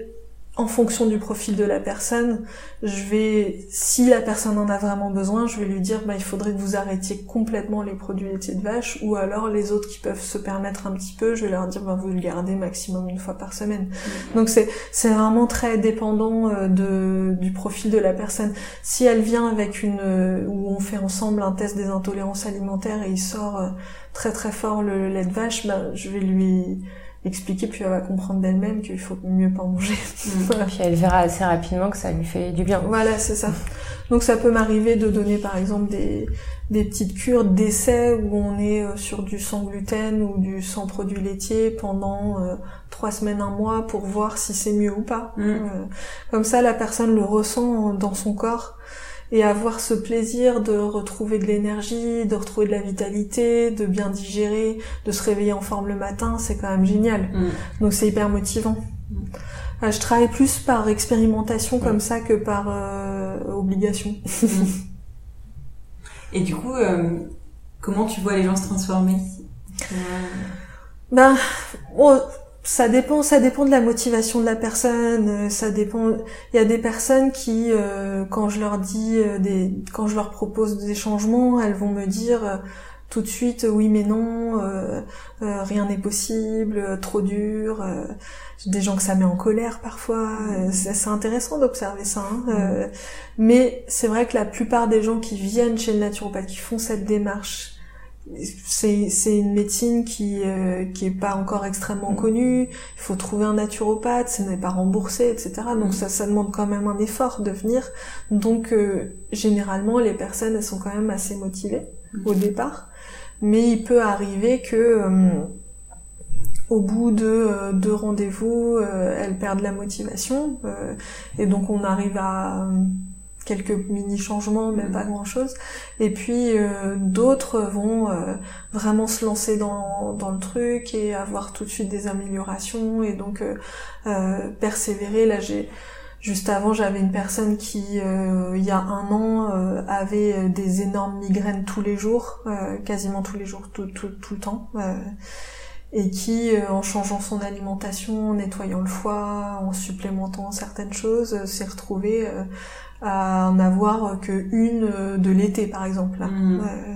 en fonction du profil de la personne, je vais, si la personne en a vraiment besoin, je vais lui dire, bah, il faudrait que vous arrêtiez complètement les produits laitiers de vache, ou alors les autres qui peuvent se permettre un petit peu, je vais leur dire, bah, vous le gardez maximum une fois par semaine. Mm. Donc c'est, c'est vraiment très dépendant euh, de, du profil de la personne. Si elle vient avec une, euh, où on fait ensemble un test des intolérances alimentaires et il sort euh, très très fort le lait de vache, bah, je vais lui, expliquer, puis elle va comprendre d'elle-même qu'il faut mieux pas manger. Mm. voilà. Puis elle verra assez rapidement que ça lui fait du bien. Voilà, c'est ça. Donc ça peut m'arriver de donner par exemple des, des petites cures d'essai où on est euh, sur du sans gluten ou du sans produits laitiers pendant euh, trois semaines, un mois pour voir si c'est mieux ou pas. Mm. Euh, comme ça, la personne le ressent dans son corps et avoir ce plaisir de retrouver de l'énergie, de retrouver de la vitalité, de bien digérer, de se réveiller en forme le matin, c'est quand même génial. Mm. Donc c'est hyper motivant. Ah, je travaille plus par expérimentation comme ça que par euh, obligation. Et du coup, euh, comment tu vois les gens se transformer? Ben, oh, ça dépend, ça dépend de la motivation de la personne. euh, Ça dépend. Il y a des personnes qui, euh, quand je leur dis euh, des, quand je leur propose des changements, elles vont me dire euh, tout de suite oui mais non, euh, rien n'est possible, trop dur. euh, des gens que ça met en colère parfois. euh, C'est intéressant d'observer ça. hein, euh, mais c'est vrai que la plupart des gens qui viennent chez le naturopathe, qui font cette démarche, c'est c'est une médecine qui euh, qui est pas encore extrêmement connue. Il faut trouver un naturopathe, ce n'est pas remboursé, etc. Donc ça ça demande quand même un effort de venir. Donc euh, généralement les personnes elles sont quand même assez motivées au départ, mais il peut arriver que euh, au bout de euh, deux rendez-vous, euh, elles perdent la motivation euh, et donc on arrive à euh, quelques mini changements, mais pas grand chose. Et puis euh, d'autres vont euh, vraiment se lancer dans, dans le truc et avoir tout de suite des améliorations et donc euh, euh, persévérer. Là, j'ai juste avant, j'avais une personne qui, euh, il y a un an, euh, avait des énormes migraines tous les jours, euh, quasiment tous les jours, tout, tout, tout le temps. euh, et qui, euh, en changeant son alimentation, en nettoyant le foie, en supplémentant certaines choses, s'est retrouvée euh, à en avoir que une euh, de l'été par exemple là. Mm. Euh,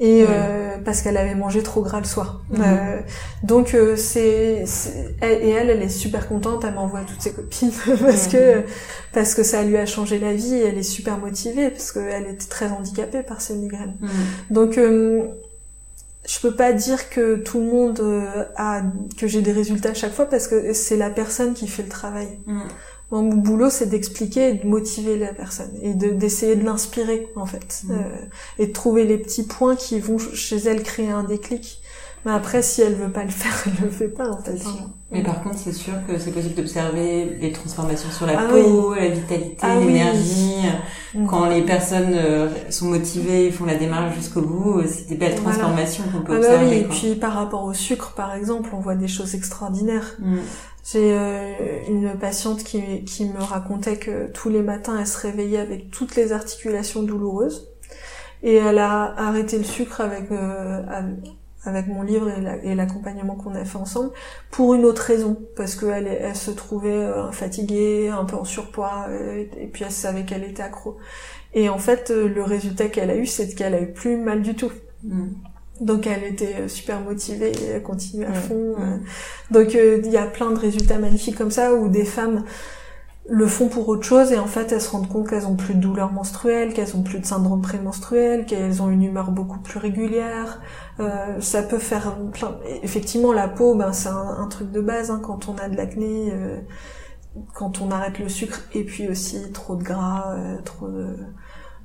et Ouais. euh, parce qu'elle avait mangé trop gras le soir. Euh, donc euh, c'est et elle elle est super contente, elle m'envoie toutes ses copines parce que parce que ça lui a changé la vie, et elle est super motivée parce qu'elle était très handicapée par ses migraines. Mm. Donc euh, je peux pas dire que tout le monde euh, a que j'ai des résultats à chaque fois parce que c'est la personne qui fait le travail. Mm. Moi, mon boulot, c'est d'expliquer et de motiver la personne et de d'essayer de l'inspirer en fait Mhm. Euh, et de trouver les petits points qui vont chez elle créer un déclic. Mais après, si elle veut pas le faire, elle le fait pas en fait. Hein. Mais par contre, c'est sûr que c'est possible d'observer les transformations sur la Ah peau, la vitalité, Ah l'énergie. Mhm. Quand les personnes euh, sont motivées, font la démarche jusqu'au bout, euh, c'est des belles Voilà. transformations qu'on peut Ah bah observer. oui, et puis par rapport au sucre, par exemple, on voit des choses extraordinaires. Mm. J'ai euh, une patiente qui, qui me racontait que tous les matins, elle se réveillait avec toutes les articulations douloureuses. Et elle a arrêté le sucre avec, euh, avec mon livre et la- et l'accompagnement qu'on a fait ensemble pour une autre raison. Parce qu'elle elle se trouvait euh, fatiguée, un peu en surpoids, et puis elle savait qu'elle était accro. Et en fait, le résultat qu'elle a eu, c'est qu'elle a eu plus mal du tout. Mm. Donc elle était euh, super motivée, et elle continue à fond. Euh. Donc euh, il y a plein de résultats magnifiques comme ça où des femmes le font pour autre chose et en fait elles se rendent compte qu'elles ont plus de douleurs menstruelles, qu'elles ont plus de syndrome prémenstruel, qu'elles ont une humeur beaucoup plus régulière. Euh, ça peut faire plein. Effectivement la peau, ben c'est un, un truc de base hein, quand on a de l'acné, euh, quand on arrête le sucre et puis aussi trop de gras, euh, trop de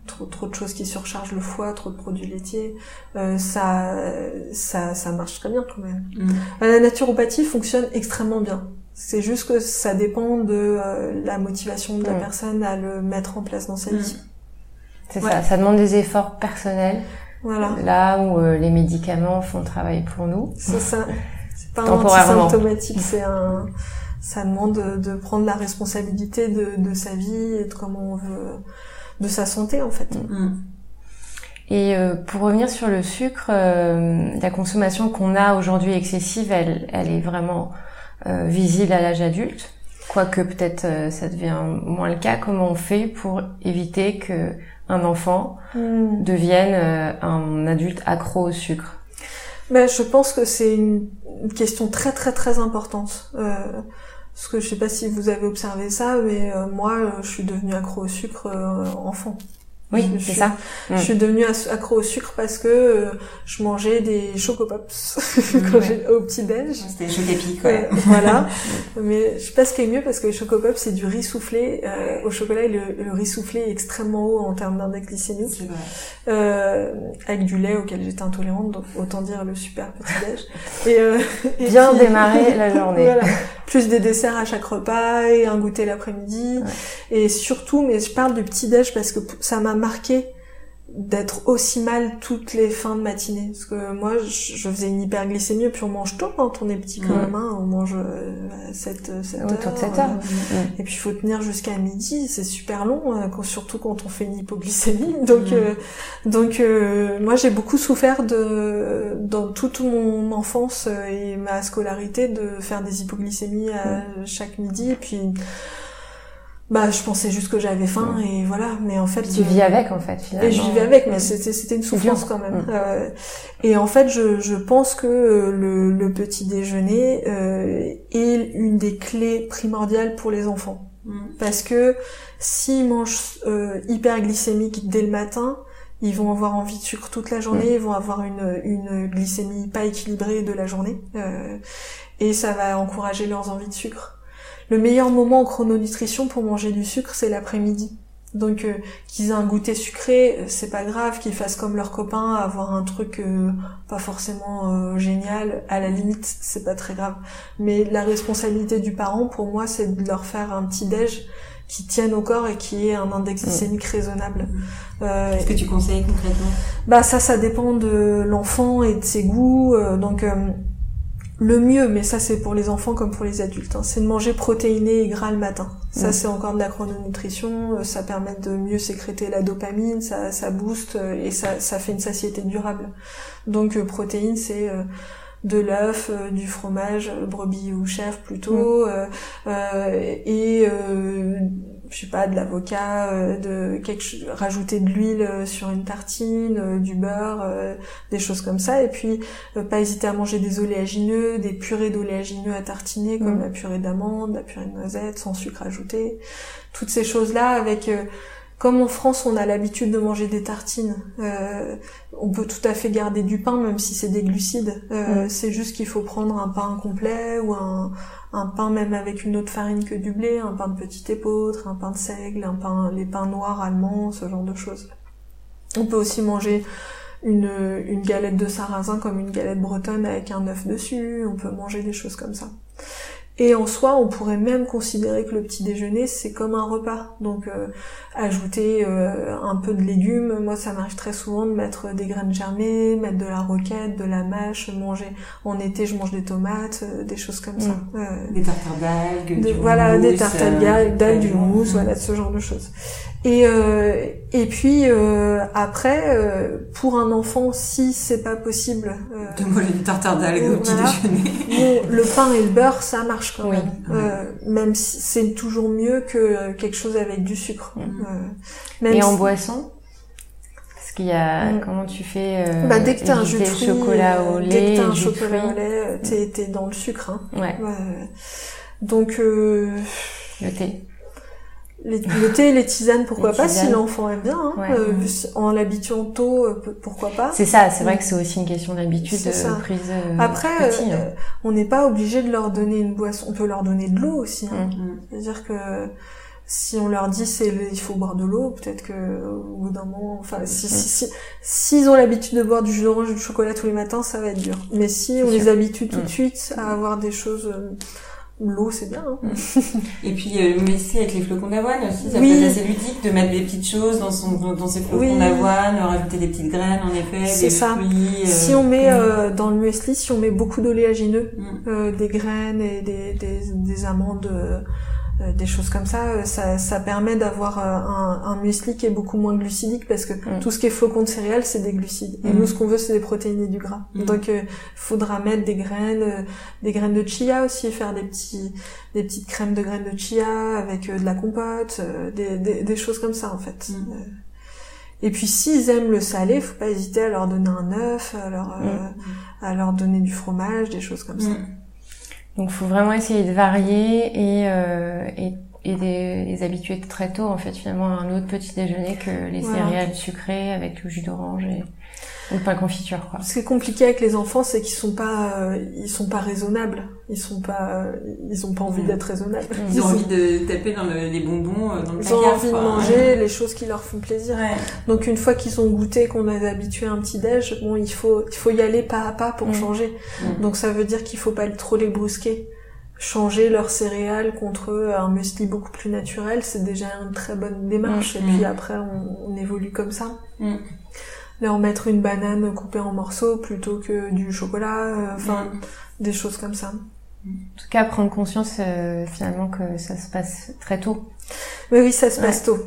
trop trop de choses qui surchargent le foie, trop de produits laitiers, euh, ça ça ça marche très bien quand même. Mm. La naturopathie fonctionne extrêmement bien. C'est juste que ça dépend de euh, la motivation de la Mm. personne à le mettre en place dans sa Mm. vie. C'est Ouais. ça, ça demande des efforts personnels. Voilà, Là où euh, les médicaments font le travail pour nous. c'est ça. C'est pas un anti-symptomatique, c'est un. Ça demande de, de prendre la responsabilité de, de sa vie et de comment on veut, de sa santé en fait. Mm. Et euh, pour revenir sur le sucre, euh, la consommation qu'on a aujourd'hui excessive, elle, elle est vraiment euh, visible à l'âge adulte. Quoique peut-être ça devient moins le cas. Comment on fait pour éviter que un enfant Mm. devienne un adulte accro au sucre? Ben, je pense que c'est une, une question très très très importante. Euh, parce que je sais pas si vous avez observé ça, mais euh, moi, euh, je suis devenue accro au sucre euh, enfant. Oui, c'est ça. Je Mm. suis devenue accro au sucre parce que euh, je mangeais des chocopops quand Ouais. au petit déj. C'était des chocs épiques, ouais. Voilà. Mais je sais pas ce qui est mieux parce que les chocopops c'est du riz soufflé euh, au chocolat et le, le riz soufflé est extrêmement haut en termes d'index glycémique C'est vrai. euh, avec du lait auquel j'étais intolérante donc autant dire le super petit déj. Et, euh, et Bien puis- démarrer la journée. voilà. Plus des desserts à chaque repas et un goûter l'après-midi. Et surtout, mais je parle du petit déj parce que ça m'a marqué d'être aussi mal toutes les fins de matinée. Parce que moi, je faisais une hyperglycémie, puis on mange tôt quand on est petit quand même. hein. On mange euh, à 7, 7 heures. Autour de 7 heures. euh, Et puis il faut tenir jusqu'à midi, c'est super long, euh, quand- surtout quand on fait une hypoglycémie. Donc, euh, donc euh, moi j'ai beaucoup souffert de dans toute mon enfance euh, et ma scolarité de faire des hypoglycémies à chaque midi. Et puis bah je pensais juste que j'avais faim et voilà. Mais en fait Tu euh, vis avec, en fait, finalement. et je vivais avec, mais Mm. c'était c'était une souffrance quand même. Mm. Euh, et en fait, je, je pense que euh, le, le petit déjeuner euh, est une des clés primordiales pour les enfants. Mm. Parce que s'ils mangent euh, hyperglycémique dès le matin, ils vont avoir envie de sucre toute la journée, ils vont avoir une, une glycémie pas équilibrée de la journée, euh, et ça va encourager leurs envies de sucre. Le meilleur moment en chrononutrition pour manger du sucre, c'est l'après-midi. Donc euh, qu'ils aient un goûter sucré, euh, c'est pas grave, qu'ils fassent comme leurs copains, avoir un truc euh, pas forcément euh, génial, à la limite, c'est pas très grave. Mais la responsabilité du parent, pour moi, c'est de leur faire un petit déj qui tienne au corps et qui ait un index glycémique raisonnable. Euh, Qu'est-ce que tu conseilles concrètement? Bah ça, ça dépend de l'enfant et de ses goûts. euh, donc euh, le mieux, mais ça c'est pour les enfants comme pour les adultes, hein, c'est de manger protéiné et gras le matin. Ça Mm. c'est encore de la chrononutrition, euh, ça permet de mieux sécréter la dopamine, ça, ça booste euh, et ça, ça fait une satiété durable. Donc euh, protéines c'est euh, de l'œuf, euh, du fromage, brebis ou chèvre plutôt, euh, euh, et euh, je sais pas de l'avocat, euh, de quelque rajouter de l'huile euh, sur une tartine, euh, du beurre, euh, des choses comme ça, et puis euh, pas hésiter à manger des oléagineux, des purées d'oléagineux à tartiner comme Mm. la purée d'amande, la purée de noisette sans sucre ajouté, toutes ces choses là avec euh, comme en France, on a l'habitude de manger des tartines. euh, on peut tout à fait garder du pain, même si c'est des glucides. Euh. C'est juste qu'il faut prendre un pain complet ou un, un pain même avec une autre farine que du blé, un pain de petite épeautre, un pain de seigle, un pain, les pains noirs allemands, ce genre de choses. On peut aussi manger une, une galette de sarrasin comme une galette bretonne avec un œuf dessus. On peut manger des choses comme ça. Et en soi, on pourrait même considérer que le petit déjeuner, c'est comme un repas. Donc, euh, ajouter euh, un peu de légumes. Moi, ça m'arrive très souvent de mettre des graines germées, mettre de la roquette, de la mâche, manger. En été, je mange des tomates, euh, des choses comme ça. Euh, Des tartares d'algues, de- voilà, des tartales euh, d'algues, du houmous, voilà, ce genre de choses. Et euh, et puis euh, après, euh, pour un enfant, si c'est pas possible, euh, De manger des tartares d'algues au petit Voilà. déjeuner. bon, le pain et le beurre, ça marche quand Oui. même. Euh, même si c'est toujours mieux que euh, quelque chose avec du sucre. Mm. Euh, même Et en si- boisson? Parce qu'il y a... Mm. Comment tu fais euh, bah, dès que t'as un jus de fruits, chocolat euh, au lait, dès que t'as un jus de chocolat fruits. au lait, euh, t'es t'es dans le sucre. Hein. Ouais, Ouais. Donc euh, le thé. Les- le thé et les tisanes, pourquoi Les pas, tisanes. si l'enfant aime bien. Hein, Ouais. euh, si- en l'habituant tôt, euh, pourquoi pas. C'est ça, c'est vrai que c'est aussi une question d'habitude C'est ça. euh, prise euh, Après, petit, euh, hein. on n'est pas obligé de leur donner une boisson. On peut leur donner de l'eau aussi. Hein. Mm. C'est-à-dire que si on leur dit c'est le- il faut boire de l'eau, peut-être que au bout d'un moment, enfin, si si si s'ils ont l'habitude de boire du jus d'orange ou du chocolat tous les matins, ça va être dur. Mais si on les habitue tout Mm. de suite à avoir des choses, euh, l'eau c'est bien. Hein. Et puis, euh, mais si, avec les flocons d'avoine aussi, ça Oui. peut être assez ludique de mettre des petites choses dans son, dans, ses flocons Oui. d'avoine, rajouter des petites graines, en effet, C'est des ça. fruits. euh, Si on met euh, dans le muesli, si on met beaucoup d'oléagineux, Mm. euh, des graines et des, des, des amandes, euh, des choses comme ça, euh, ça, ça permet d'avoir euh, un, un muesli qui est beaucoup moins glucidique parce que Mm. tout ce qui est flocons de céréales, c'est des glucides. Et Mm. nous, ce qu'on veut, c'est des protéines et du gras. Mm. Donc, euh, faudra mettre des graines, euh, des graines de chia aussi, faire des petits, des petites crèmes de graines de chia avec de la compote, euh, des, des, des choses comme ça en fait. Mm. Et puis s'ils aiment le salé, faut pas hésiter à leur donner un œuf, à leur, euh, Mm. à leur donner du fromage, des choses comme ça. Donc, faut vraiment essayer de varier et, euh, et, et des, les habituer très tôt en fait finalement à un autre petit déjeuner que les céréales sucrées avec le jus d'orange et ou pain confiture quoi. Ce qui est compliqué avec les enfants, c'est qu'ils sont pas, euh, ils sont pas raisonnables. Ils sont pas, ils ont pas envie d'être raisonnables. Ils, ont envie de taper dans le, les bonbons, euh, dans le Ils ont envie de manger les choses qui leur font plaisir. Donc une fois qu'ils ont goûté, qu'on a habitué à un petit déj, bon, il faut, il faut y aller pas à pas pour mm. changer. Mm. Donc ça veut dire qu'il faut pas trop les brusquer changer leurs céréales contre un muesli beaucoup plus naturel, c'est déjà une très bonne démarche. Mm. Et puis après, on, on évolue comme ça leur mettre une banane coupée en morceaux plutôt que du chocolat, euh, enfin mm. des choses comme ça. En tout cas, prendre conscience euh, finalement que ça se passe très tôt. Oui, oui, ça se passe tôt.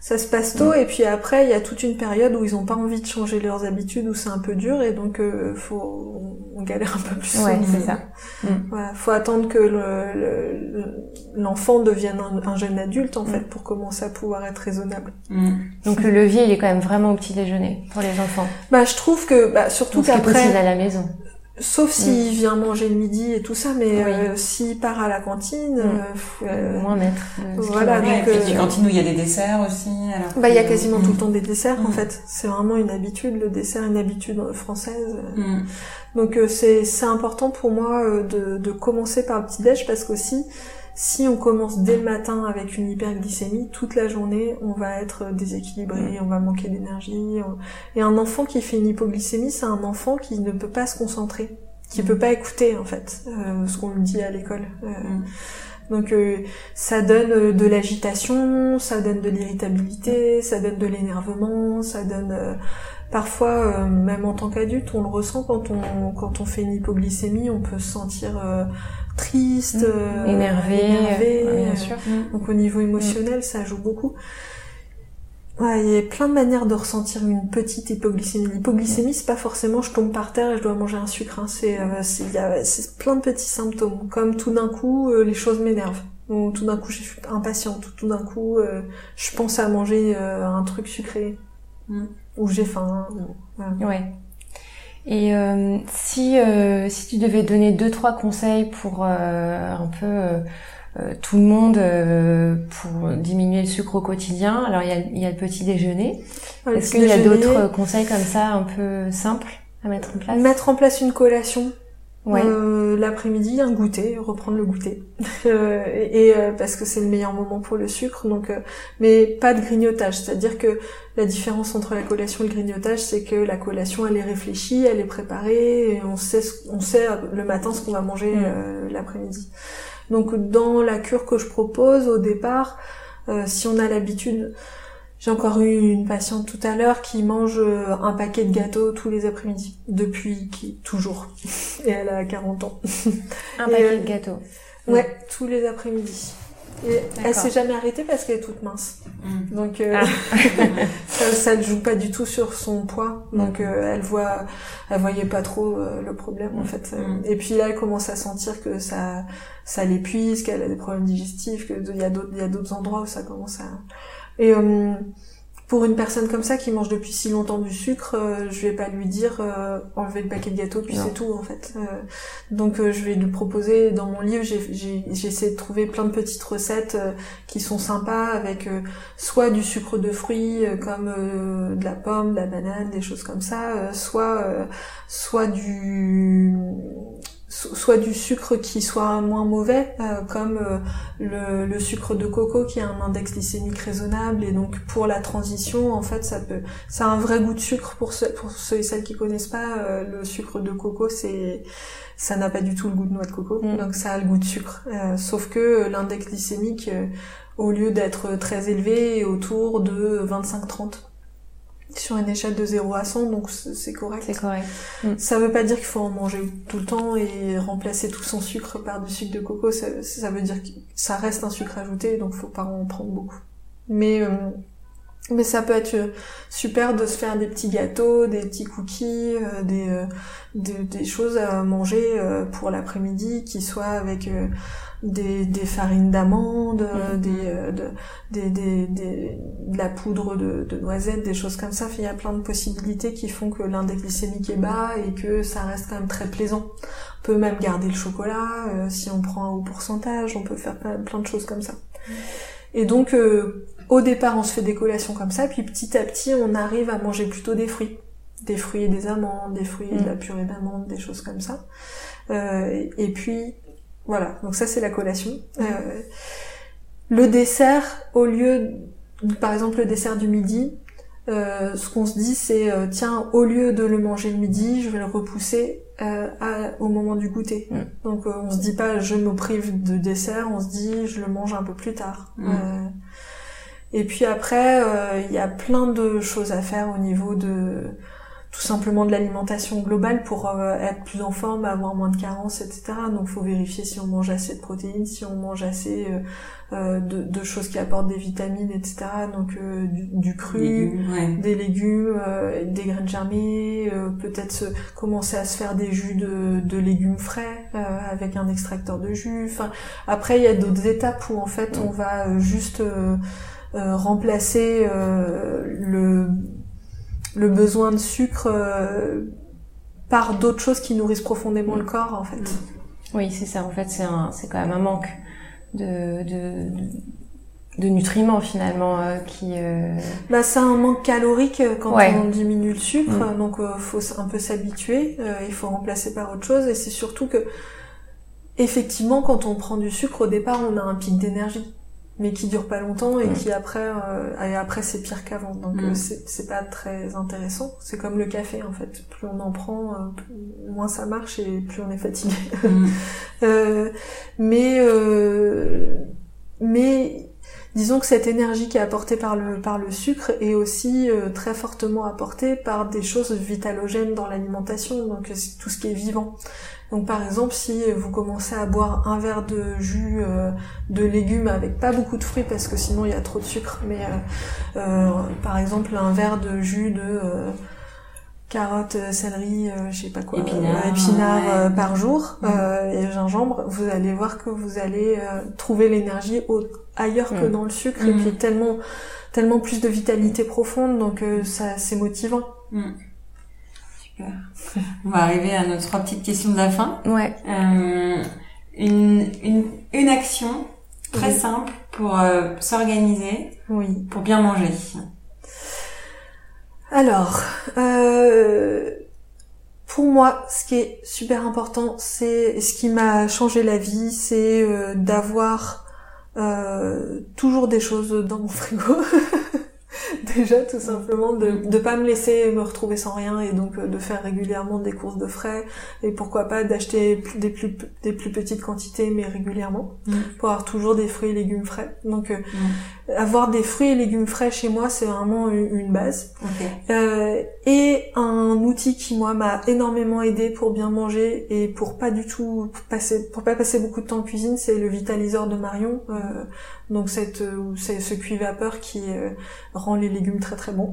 Ça se passe tôt et puis après il y a toute une période où ils ont pas envie de changer leurs habitudes où c'est un peu dur et donc euh, faut on galère un peu plus. Ouais, c'est ça. Mm. Voilà, faut attendre que l'enfant le, devienne un, jeune adulte en mm. fait pour commencer à pouvoir être raisonnable. Mm. Donc le levier il est quand même vraiment au petit déjeuner pour les enfants. Bah je trouve que bah surtout qu'après à la maison. Sauf s'il mm. vient manger le midi et tout ça, mais euh, s'il part à la cantine, mm. euh, euh moins mettre. Voilà. Donc, et puis cantine où il y a des desserts aussi. Alors bah il y a quasiment tout le temps des desserts en mm. fait. C'est vraiment une habitude, le dessert, une habitude française. Donc c'est c'est important pour moi de de commencer par le petit déj parce qu'aussi si on commence dès le matin avec une hyperglycémie, toute la journée, on va être déséquilibré, on va manquer d'énergie. Et un enfant qui fait une hypoglycémie, c'est un enfant qui ne peut pas se concentrer, qui peut pas écouter en fait euh, ce qu'on lui dit à l'école. Euh, donc euh, ça donne de l'agitation, ça donne de l'irritabilité, ça donne de l'énervement, ça donne parfois même en tant qu'adulte, on le ressent quand on quand on fait une hypoglycémie, on peut se sentir triste, mm. euh, énervé, bien euh, sûr. Mm. Donc au niveau émotionnel, ça joue beaucoup. Ouais, il y a plein de manières de ressentir une petite hypoglycémie. L'hypoglycémie, c'est pas forcément je tombe par terre et je dois manger un sucre. Hein. C'est euh, plein de petits symptômes. Comme tout d'un coup, les choses m'énervent. Ou tout d'un coup, je suis impatiente. Tout d'un coup, je pense à manger un truc sucré. Mm. Ou j'ai faim. Ouais. Et euh, si euh, si tu devais donner deux trois conseils pour euh, un peu tout le monde pour diminuer le sucre au quotidien, alors il y a, il y a le petit déjeuner. Est-ce qu'il y a d'autres conseils comme ça un peu simples à mettre en place? Mettre en place une collation Ouais. Euh, L'après-midi, un goûter, reprendre le goûter, euh, et, euh, parce que c'est le meilleur moment pour le sucre. Donc, euh, mais pas de grignotage. C'est-à-dire que la différence entre la collation et le grignotage, c'est que la collation, elle est réfléchie, elle est préparée, et on sait, on sait le matin ce qu'on va manger mm. l'après-midi. Donc, dans la cure que je propose au départ, si on a l'habitude j'ai encore eu une patiente tout à l'heure qui mange euh, un paquet de gâteaux tous les après-midi, depuis qui toujours. Et elle a 40 ans. Un paquet de gâteaux. Ouais, tous les après-midi. Et elle s'est jamais arrêtée parce qu'elle est toute mince. Mm. Donc euh, ah. ça, ne joue pas du tout sur son poids. Donc mm. euh, elle voit, elle voyait pas trop le problème en mm. fait. Et puis là, elle commence à sentir que ça, ça l'épuise, qu'elle a des problèmes digestifs, qu'il y a d'autres, il y a d'autres endroits où ça commence à et euh, pour une personne comme ça qui mange depuis si longtemps du sucre, euh, je vais pas lui dire euh, enlever le paquet de gâteaux puis c'est tout en fait. donc je vais lui proposer dans mon livre, j'ai essayé de trouver plein de petites recettes qui sont sympas avec soit du sucre de fruits comme de la pomme, de la banane, des choses comme ça, soit soit du soit du sucre qui soit moins mauvais, euh, comme euh, le, le, sucre de coco qui a un index glycémique raisonnable. Et donc pour la transition en fait ça peut ça a un vrai goût de sucre. Pour ceux pour ceux et celles qui connaissent pas euh, le sucre de coco c'est ça n'a pas du tout le goût de noix de coco. Mm. donc ça a le goût de sucre. Sauf que l'index glycémique au lieu d'être très élevé est autour de 25-30 sur une échelle de 0 à 100, donc c'est correct. C'est correct. Mm. Ça veut pas dire qu'il faut en manger tout le temps et remplacer tout son sucre par du sucre de coco. Ça, ça veut dire que ça reste un sucre ajouté, donc faut pas en prendre beaucoup. Mais euh, mais ça peut être euh, super de se faire des petits gâteaux, des petits cookies, euh, des, des, des choses à manger pour l'après-midi qui soient avec des, des farines d'amande, mm-hmm. des, euh, de, des, des, des, de la poudre de, de noisettes, des choses comme ça. Il y a plein de possibilités qui font que l'index glycémique est bas et que ça reste quand même très plaisant. On peut même garder le chocolat euh, si on prend un haut pourcentage, on peut faire plein, plein de choses comme ça. Et donc, euh, au départ, on se fait des collations comme ça, puis petit à petit, on arrive à manger plutôt des fruits. Des fruits et des amandes, des fruits et de la Mm. purée d'amandes, des choses comme ça. Euh, et puis, voilà. Donc ça, c'est la collation. Euh, le dessert, au lieu, par exemple, le dessert du midi, euh, ce qu'on se dit, c'est, euh, tiens, au lieu de le manger le midi, je vais le repousser euh, à- au moment du goûter. Mm. Donc euh, on se dit pas, je me prive de dessert, on se dit, je le mange un peu plus tard. Mm. Euh, et puis après, euh, il y a plein de choses à faire au niveau de tout simplement de l'alimentation globale pour euh, être plus en forme, avoir moins de carences, etc. Donc faut vérifier si on mange assez de protéines, si on mange assez euh, de, de choses qui apportent des vitamines, etc. Donc euh, du, du cru, Légumes, ouais. des légumes, euh, des graines germées, euh, peut-être commencer à se faire des jus de, de légumes frais euh, avec un extracteur de jus. Enfin, après il y a d'autres étapes où en fait on va euh, juste euh, remplacer euh, le le besoin de sucre euh, par d'autres choses qui nourrissent profondément le corps en fait. Oui, c'est ça. En fait, c'est un, c'est quand même un manque de, de, de, nutriments finalement euh, qui. euh, Bah, c'est un manque calorique euh, quand Ouais. on diminue le sucre, Mm. donc euh, faut un peu s'habituer. euh, il faut remplacer par autre chose, et c'est surtout que, effectivement, quand on prend du sucre, au départ, on a un pic d'énergie, mais qui dure pas longtemps et Mm. qui après, euh, et après c'est pire qu'avant. Donc Mm. euh, c'est pas très intéressant. C'est comme le café en fait. Plus on en prend, euh, plus- moins ça marche et plus on est fatigué. Mm. Euh, mais euh, mais disons que cette énergie qui est apportée par le par le sucre est aussi euh, très fortement apportée par des choses vitalogènes dans l'alimentation, donc euh, tout ce qui est vivant. Donc par exemple, si vous commencez à boire un verre de jus euh, de légumes avec pas beaucoup de fruits parce que sinon il y a trop de sucre, mais par exemple un verre de jus de carottes, euh, céleri, euh, je sais pas quoi, Épinards, euh, épinards, ouais. euh, par jour Mm. euh, et gingembre, vous allez voir que vous allez euh, trouver l'énergie ailleurs que Mm. dans le sucre et Mm. puis tellement tellement plus de vitalité profonde donc euh, ça c'est motivant. Super. On va arriver à nos trois petites questions de la fin. Ouais. Euh, une, une, une action très Oui. simple pour s'organiser, Oui. pour bien manger. Alors, euh, pour moi, ce qui est super important, c'est ce qui m'a changé la vie, c'est euh, d'avoir euh, toujours des choses dans mon frigo. Déjà, tout simplement, de ne pas me laisser me retrouver sans rien et donc de faire régulièrement des courses de frais et pourquoi pas d'acheter des plus, des plus petites quantités mais régulièrement Mm. pour avoir toujours des fruits et légumes frais. Donc, euh, avoir des fruits et légumes frais chez moi, c'est vraiment une- base. Ok. Euh, et un outil qui moi m'a énormément aidé pour bien manger et pour pas du tout passer pour pas passer beaucoup de temps en cuisine c'est le vitaliseur de Marion euh, donc cette euh, c'est ce cuit vapeur qui euh, rend les légumes très très bons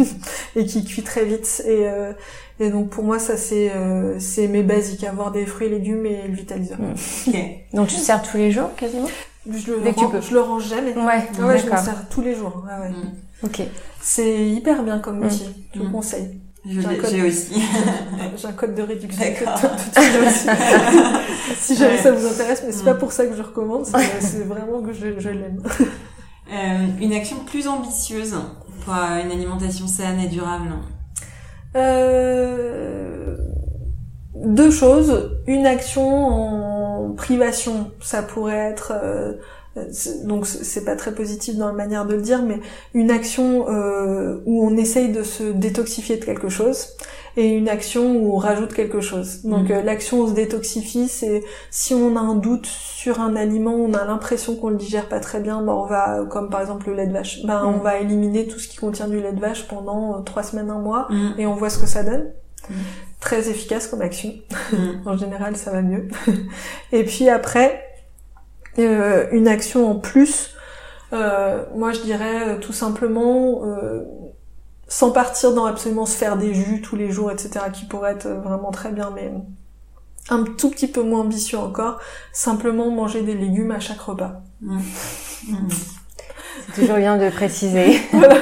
et qui cuit très vite et euh, et donc pour moi ça c'est euh, c'est mes basiques avoir des fruits et légumes et le vitaliseur Mm. Ok. Donc tu te sers tous les jours quasiment? Je le Dès que tu range, peux. je le range jamais Ouais. Ah ouais, je m'en D'accord. sers tous les jours ouais, ouais. Mm. Ok. c'est hyper bien comme Mm. outil je vous Mm. conseille J'ai aussi. J'ai un code de réduction. Si jamais Ouais. ça vous intéresse, mais c'est pas pour ça que je recommande, c'est vraiment que je, je l'aime. Euh, une action plus ambitieuse pour euh, une alimentation saine et durable. Euh, deux choses. Une action en privation, ça pourrait être... euh, c'est- donc c'est pas très positif dans la manière de le dire, mais une action euh, où on essaye de se détoxifier de quelque chose et une action où on rajoute quelque chose. Donc euh, l'action où on se détoxifie, c'est si on a un doute sur un aliment, on a l'impression qu'on le digère pas très bien, ben on va, comme par exemple le lait de vache, ben on va éliminer tout ce qui contient du lait de vache pendant euh, trois semaines, un mois, Mm. et on voit ce que ça donne. Très efficace comme action. Mm. En général, ça va mieux. et puis après, euh, une action en plus, euh, moi je dirais euh, tout simplement, euh, sans partir dans absolument se faire des jus tous les jours, etc., qui pourrait être vraiment très bien, mais un tout petit peu moins ambitieux encore, simplement manger des légumes à chaque repas. Mm. C'est toujours bien de préciser. voilà.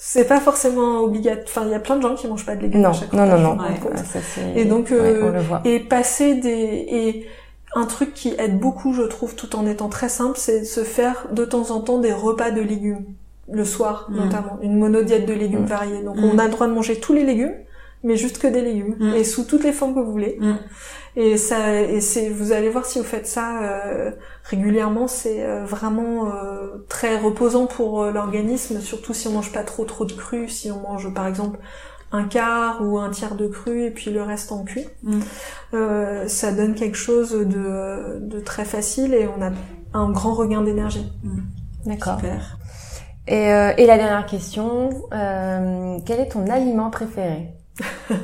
C'est pas forcément obligatoire. Enfin, il y a plein de gens qui mangent pas de légumes non, à chaque non, non, non. Ouais, ça, Et donc, ouais, euh, on le voit. et passer des et un truc qui aide beaucoup, je trouve, tout en étant très simple, c'est de se faire de temps en temps des repas de légumes le soir Mm. notamment, une monodiète de légumes Mm. variés. Donc Mm. on a le droit de manger tous les légumes, mais juste que des légumes Mm. et sous toutes les formes que vous voulez. Mm. Et ça, et c'est, vous allez voir si vous faites ça euh, régulièrement, c'est euh, vraiment euh, très reposant pour euh, l'organisme, surtout si on mange pas trop trop de cru, si on mange par exemple un quart ou un tiers de cru et puis le reste en cuit. Mm. Euh, ça donne quelque chose de, de très facile et on a un grand regain d'énergie. D'accord. Super. Et, euh, et la dernière question, euh, quel est ton aliment préféré?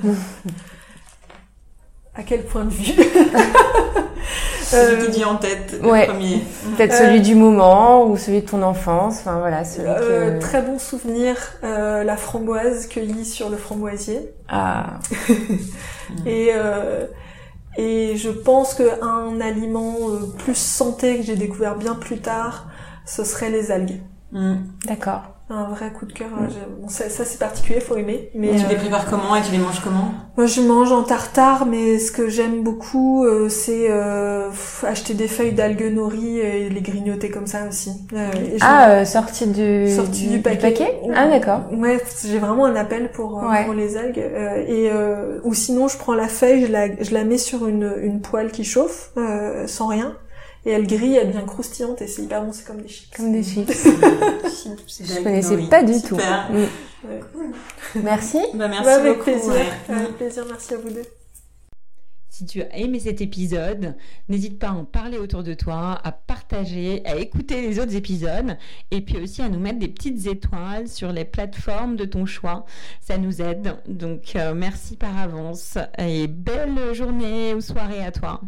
À quel point de vue Celui Euh, qui vient en tête, le ouais. premier. Peut-être Euh, celui du moment ou celui de ton enfance. Enfin voilà, celui Euh, que. Très bon souvenir, euh, la framboise cueillie sur le framboisier. Ah. Et, euh, et je pense qu'un aliment euh, plus santé que j'ai découvert bien plus tard, ce serait les algues. Mm. D'accord. Un vrai coup de cœur. Bon, ça, ça, c'est particulier, faut aimer. Mais Et tu les euh, prépares comment et tu les manges comment? Moi je mange en tartare, mais ce que j'aime beaucoup, euh, c'est euh, acheter des feuilles d'algues nori et les grignoter comme ça aussi. Euh, Ah, euh, sorti du, sorti du paquet. Ah d'accord. Ouais, j'ai vraiment un appel pour, Ouais. pour les algues. euh, et euh, ou sinon, je prends la feuille, je la, je la mets sur une, une poêle qui chauffe, euh, sans rien, et elle grille, elle devient croustillante et c'est hyper bon, c'est comme des chips. Comme des chips. Je connaissais pas du tout. Mm. Merci. Bah, merci avec beaucoup. plaisir. ouais. Avec plaisir, merci à vous deux. Si tu as aimé cet épisode, n'hésite pas à en parler autour de toi, à partager, à écouter les autres épisodes et puis aussi à nous mettre des petites étoiles sur les plateformes de ton choix. Ça nous aide. Donc euh, merci par avance et belle journée ou soirée à toi.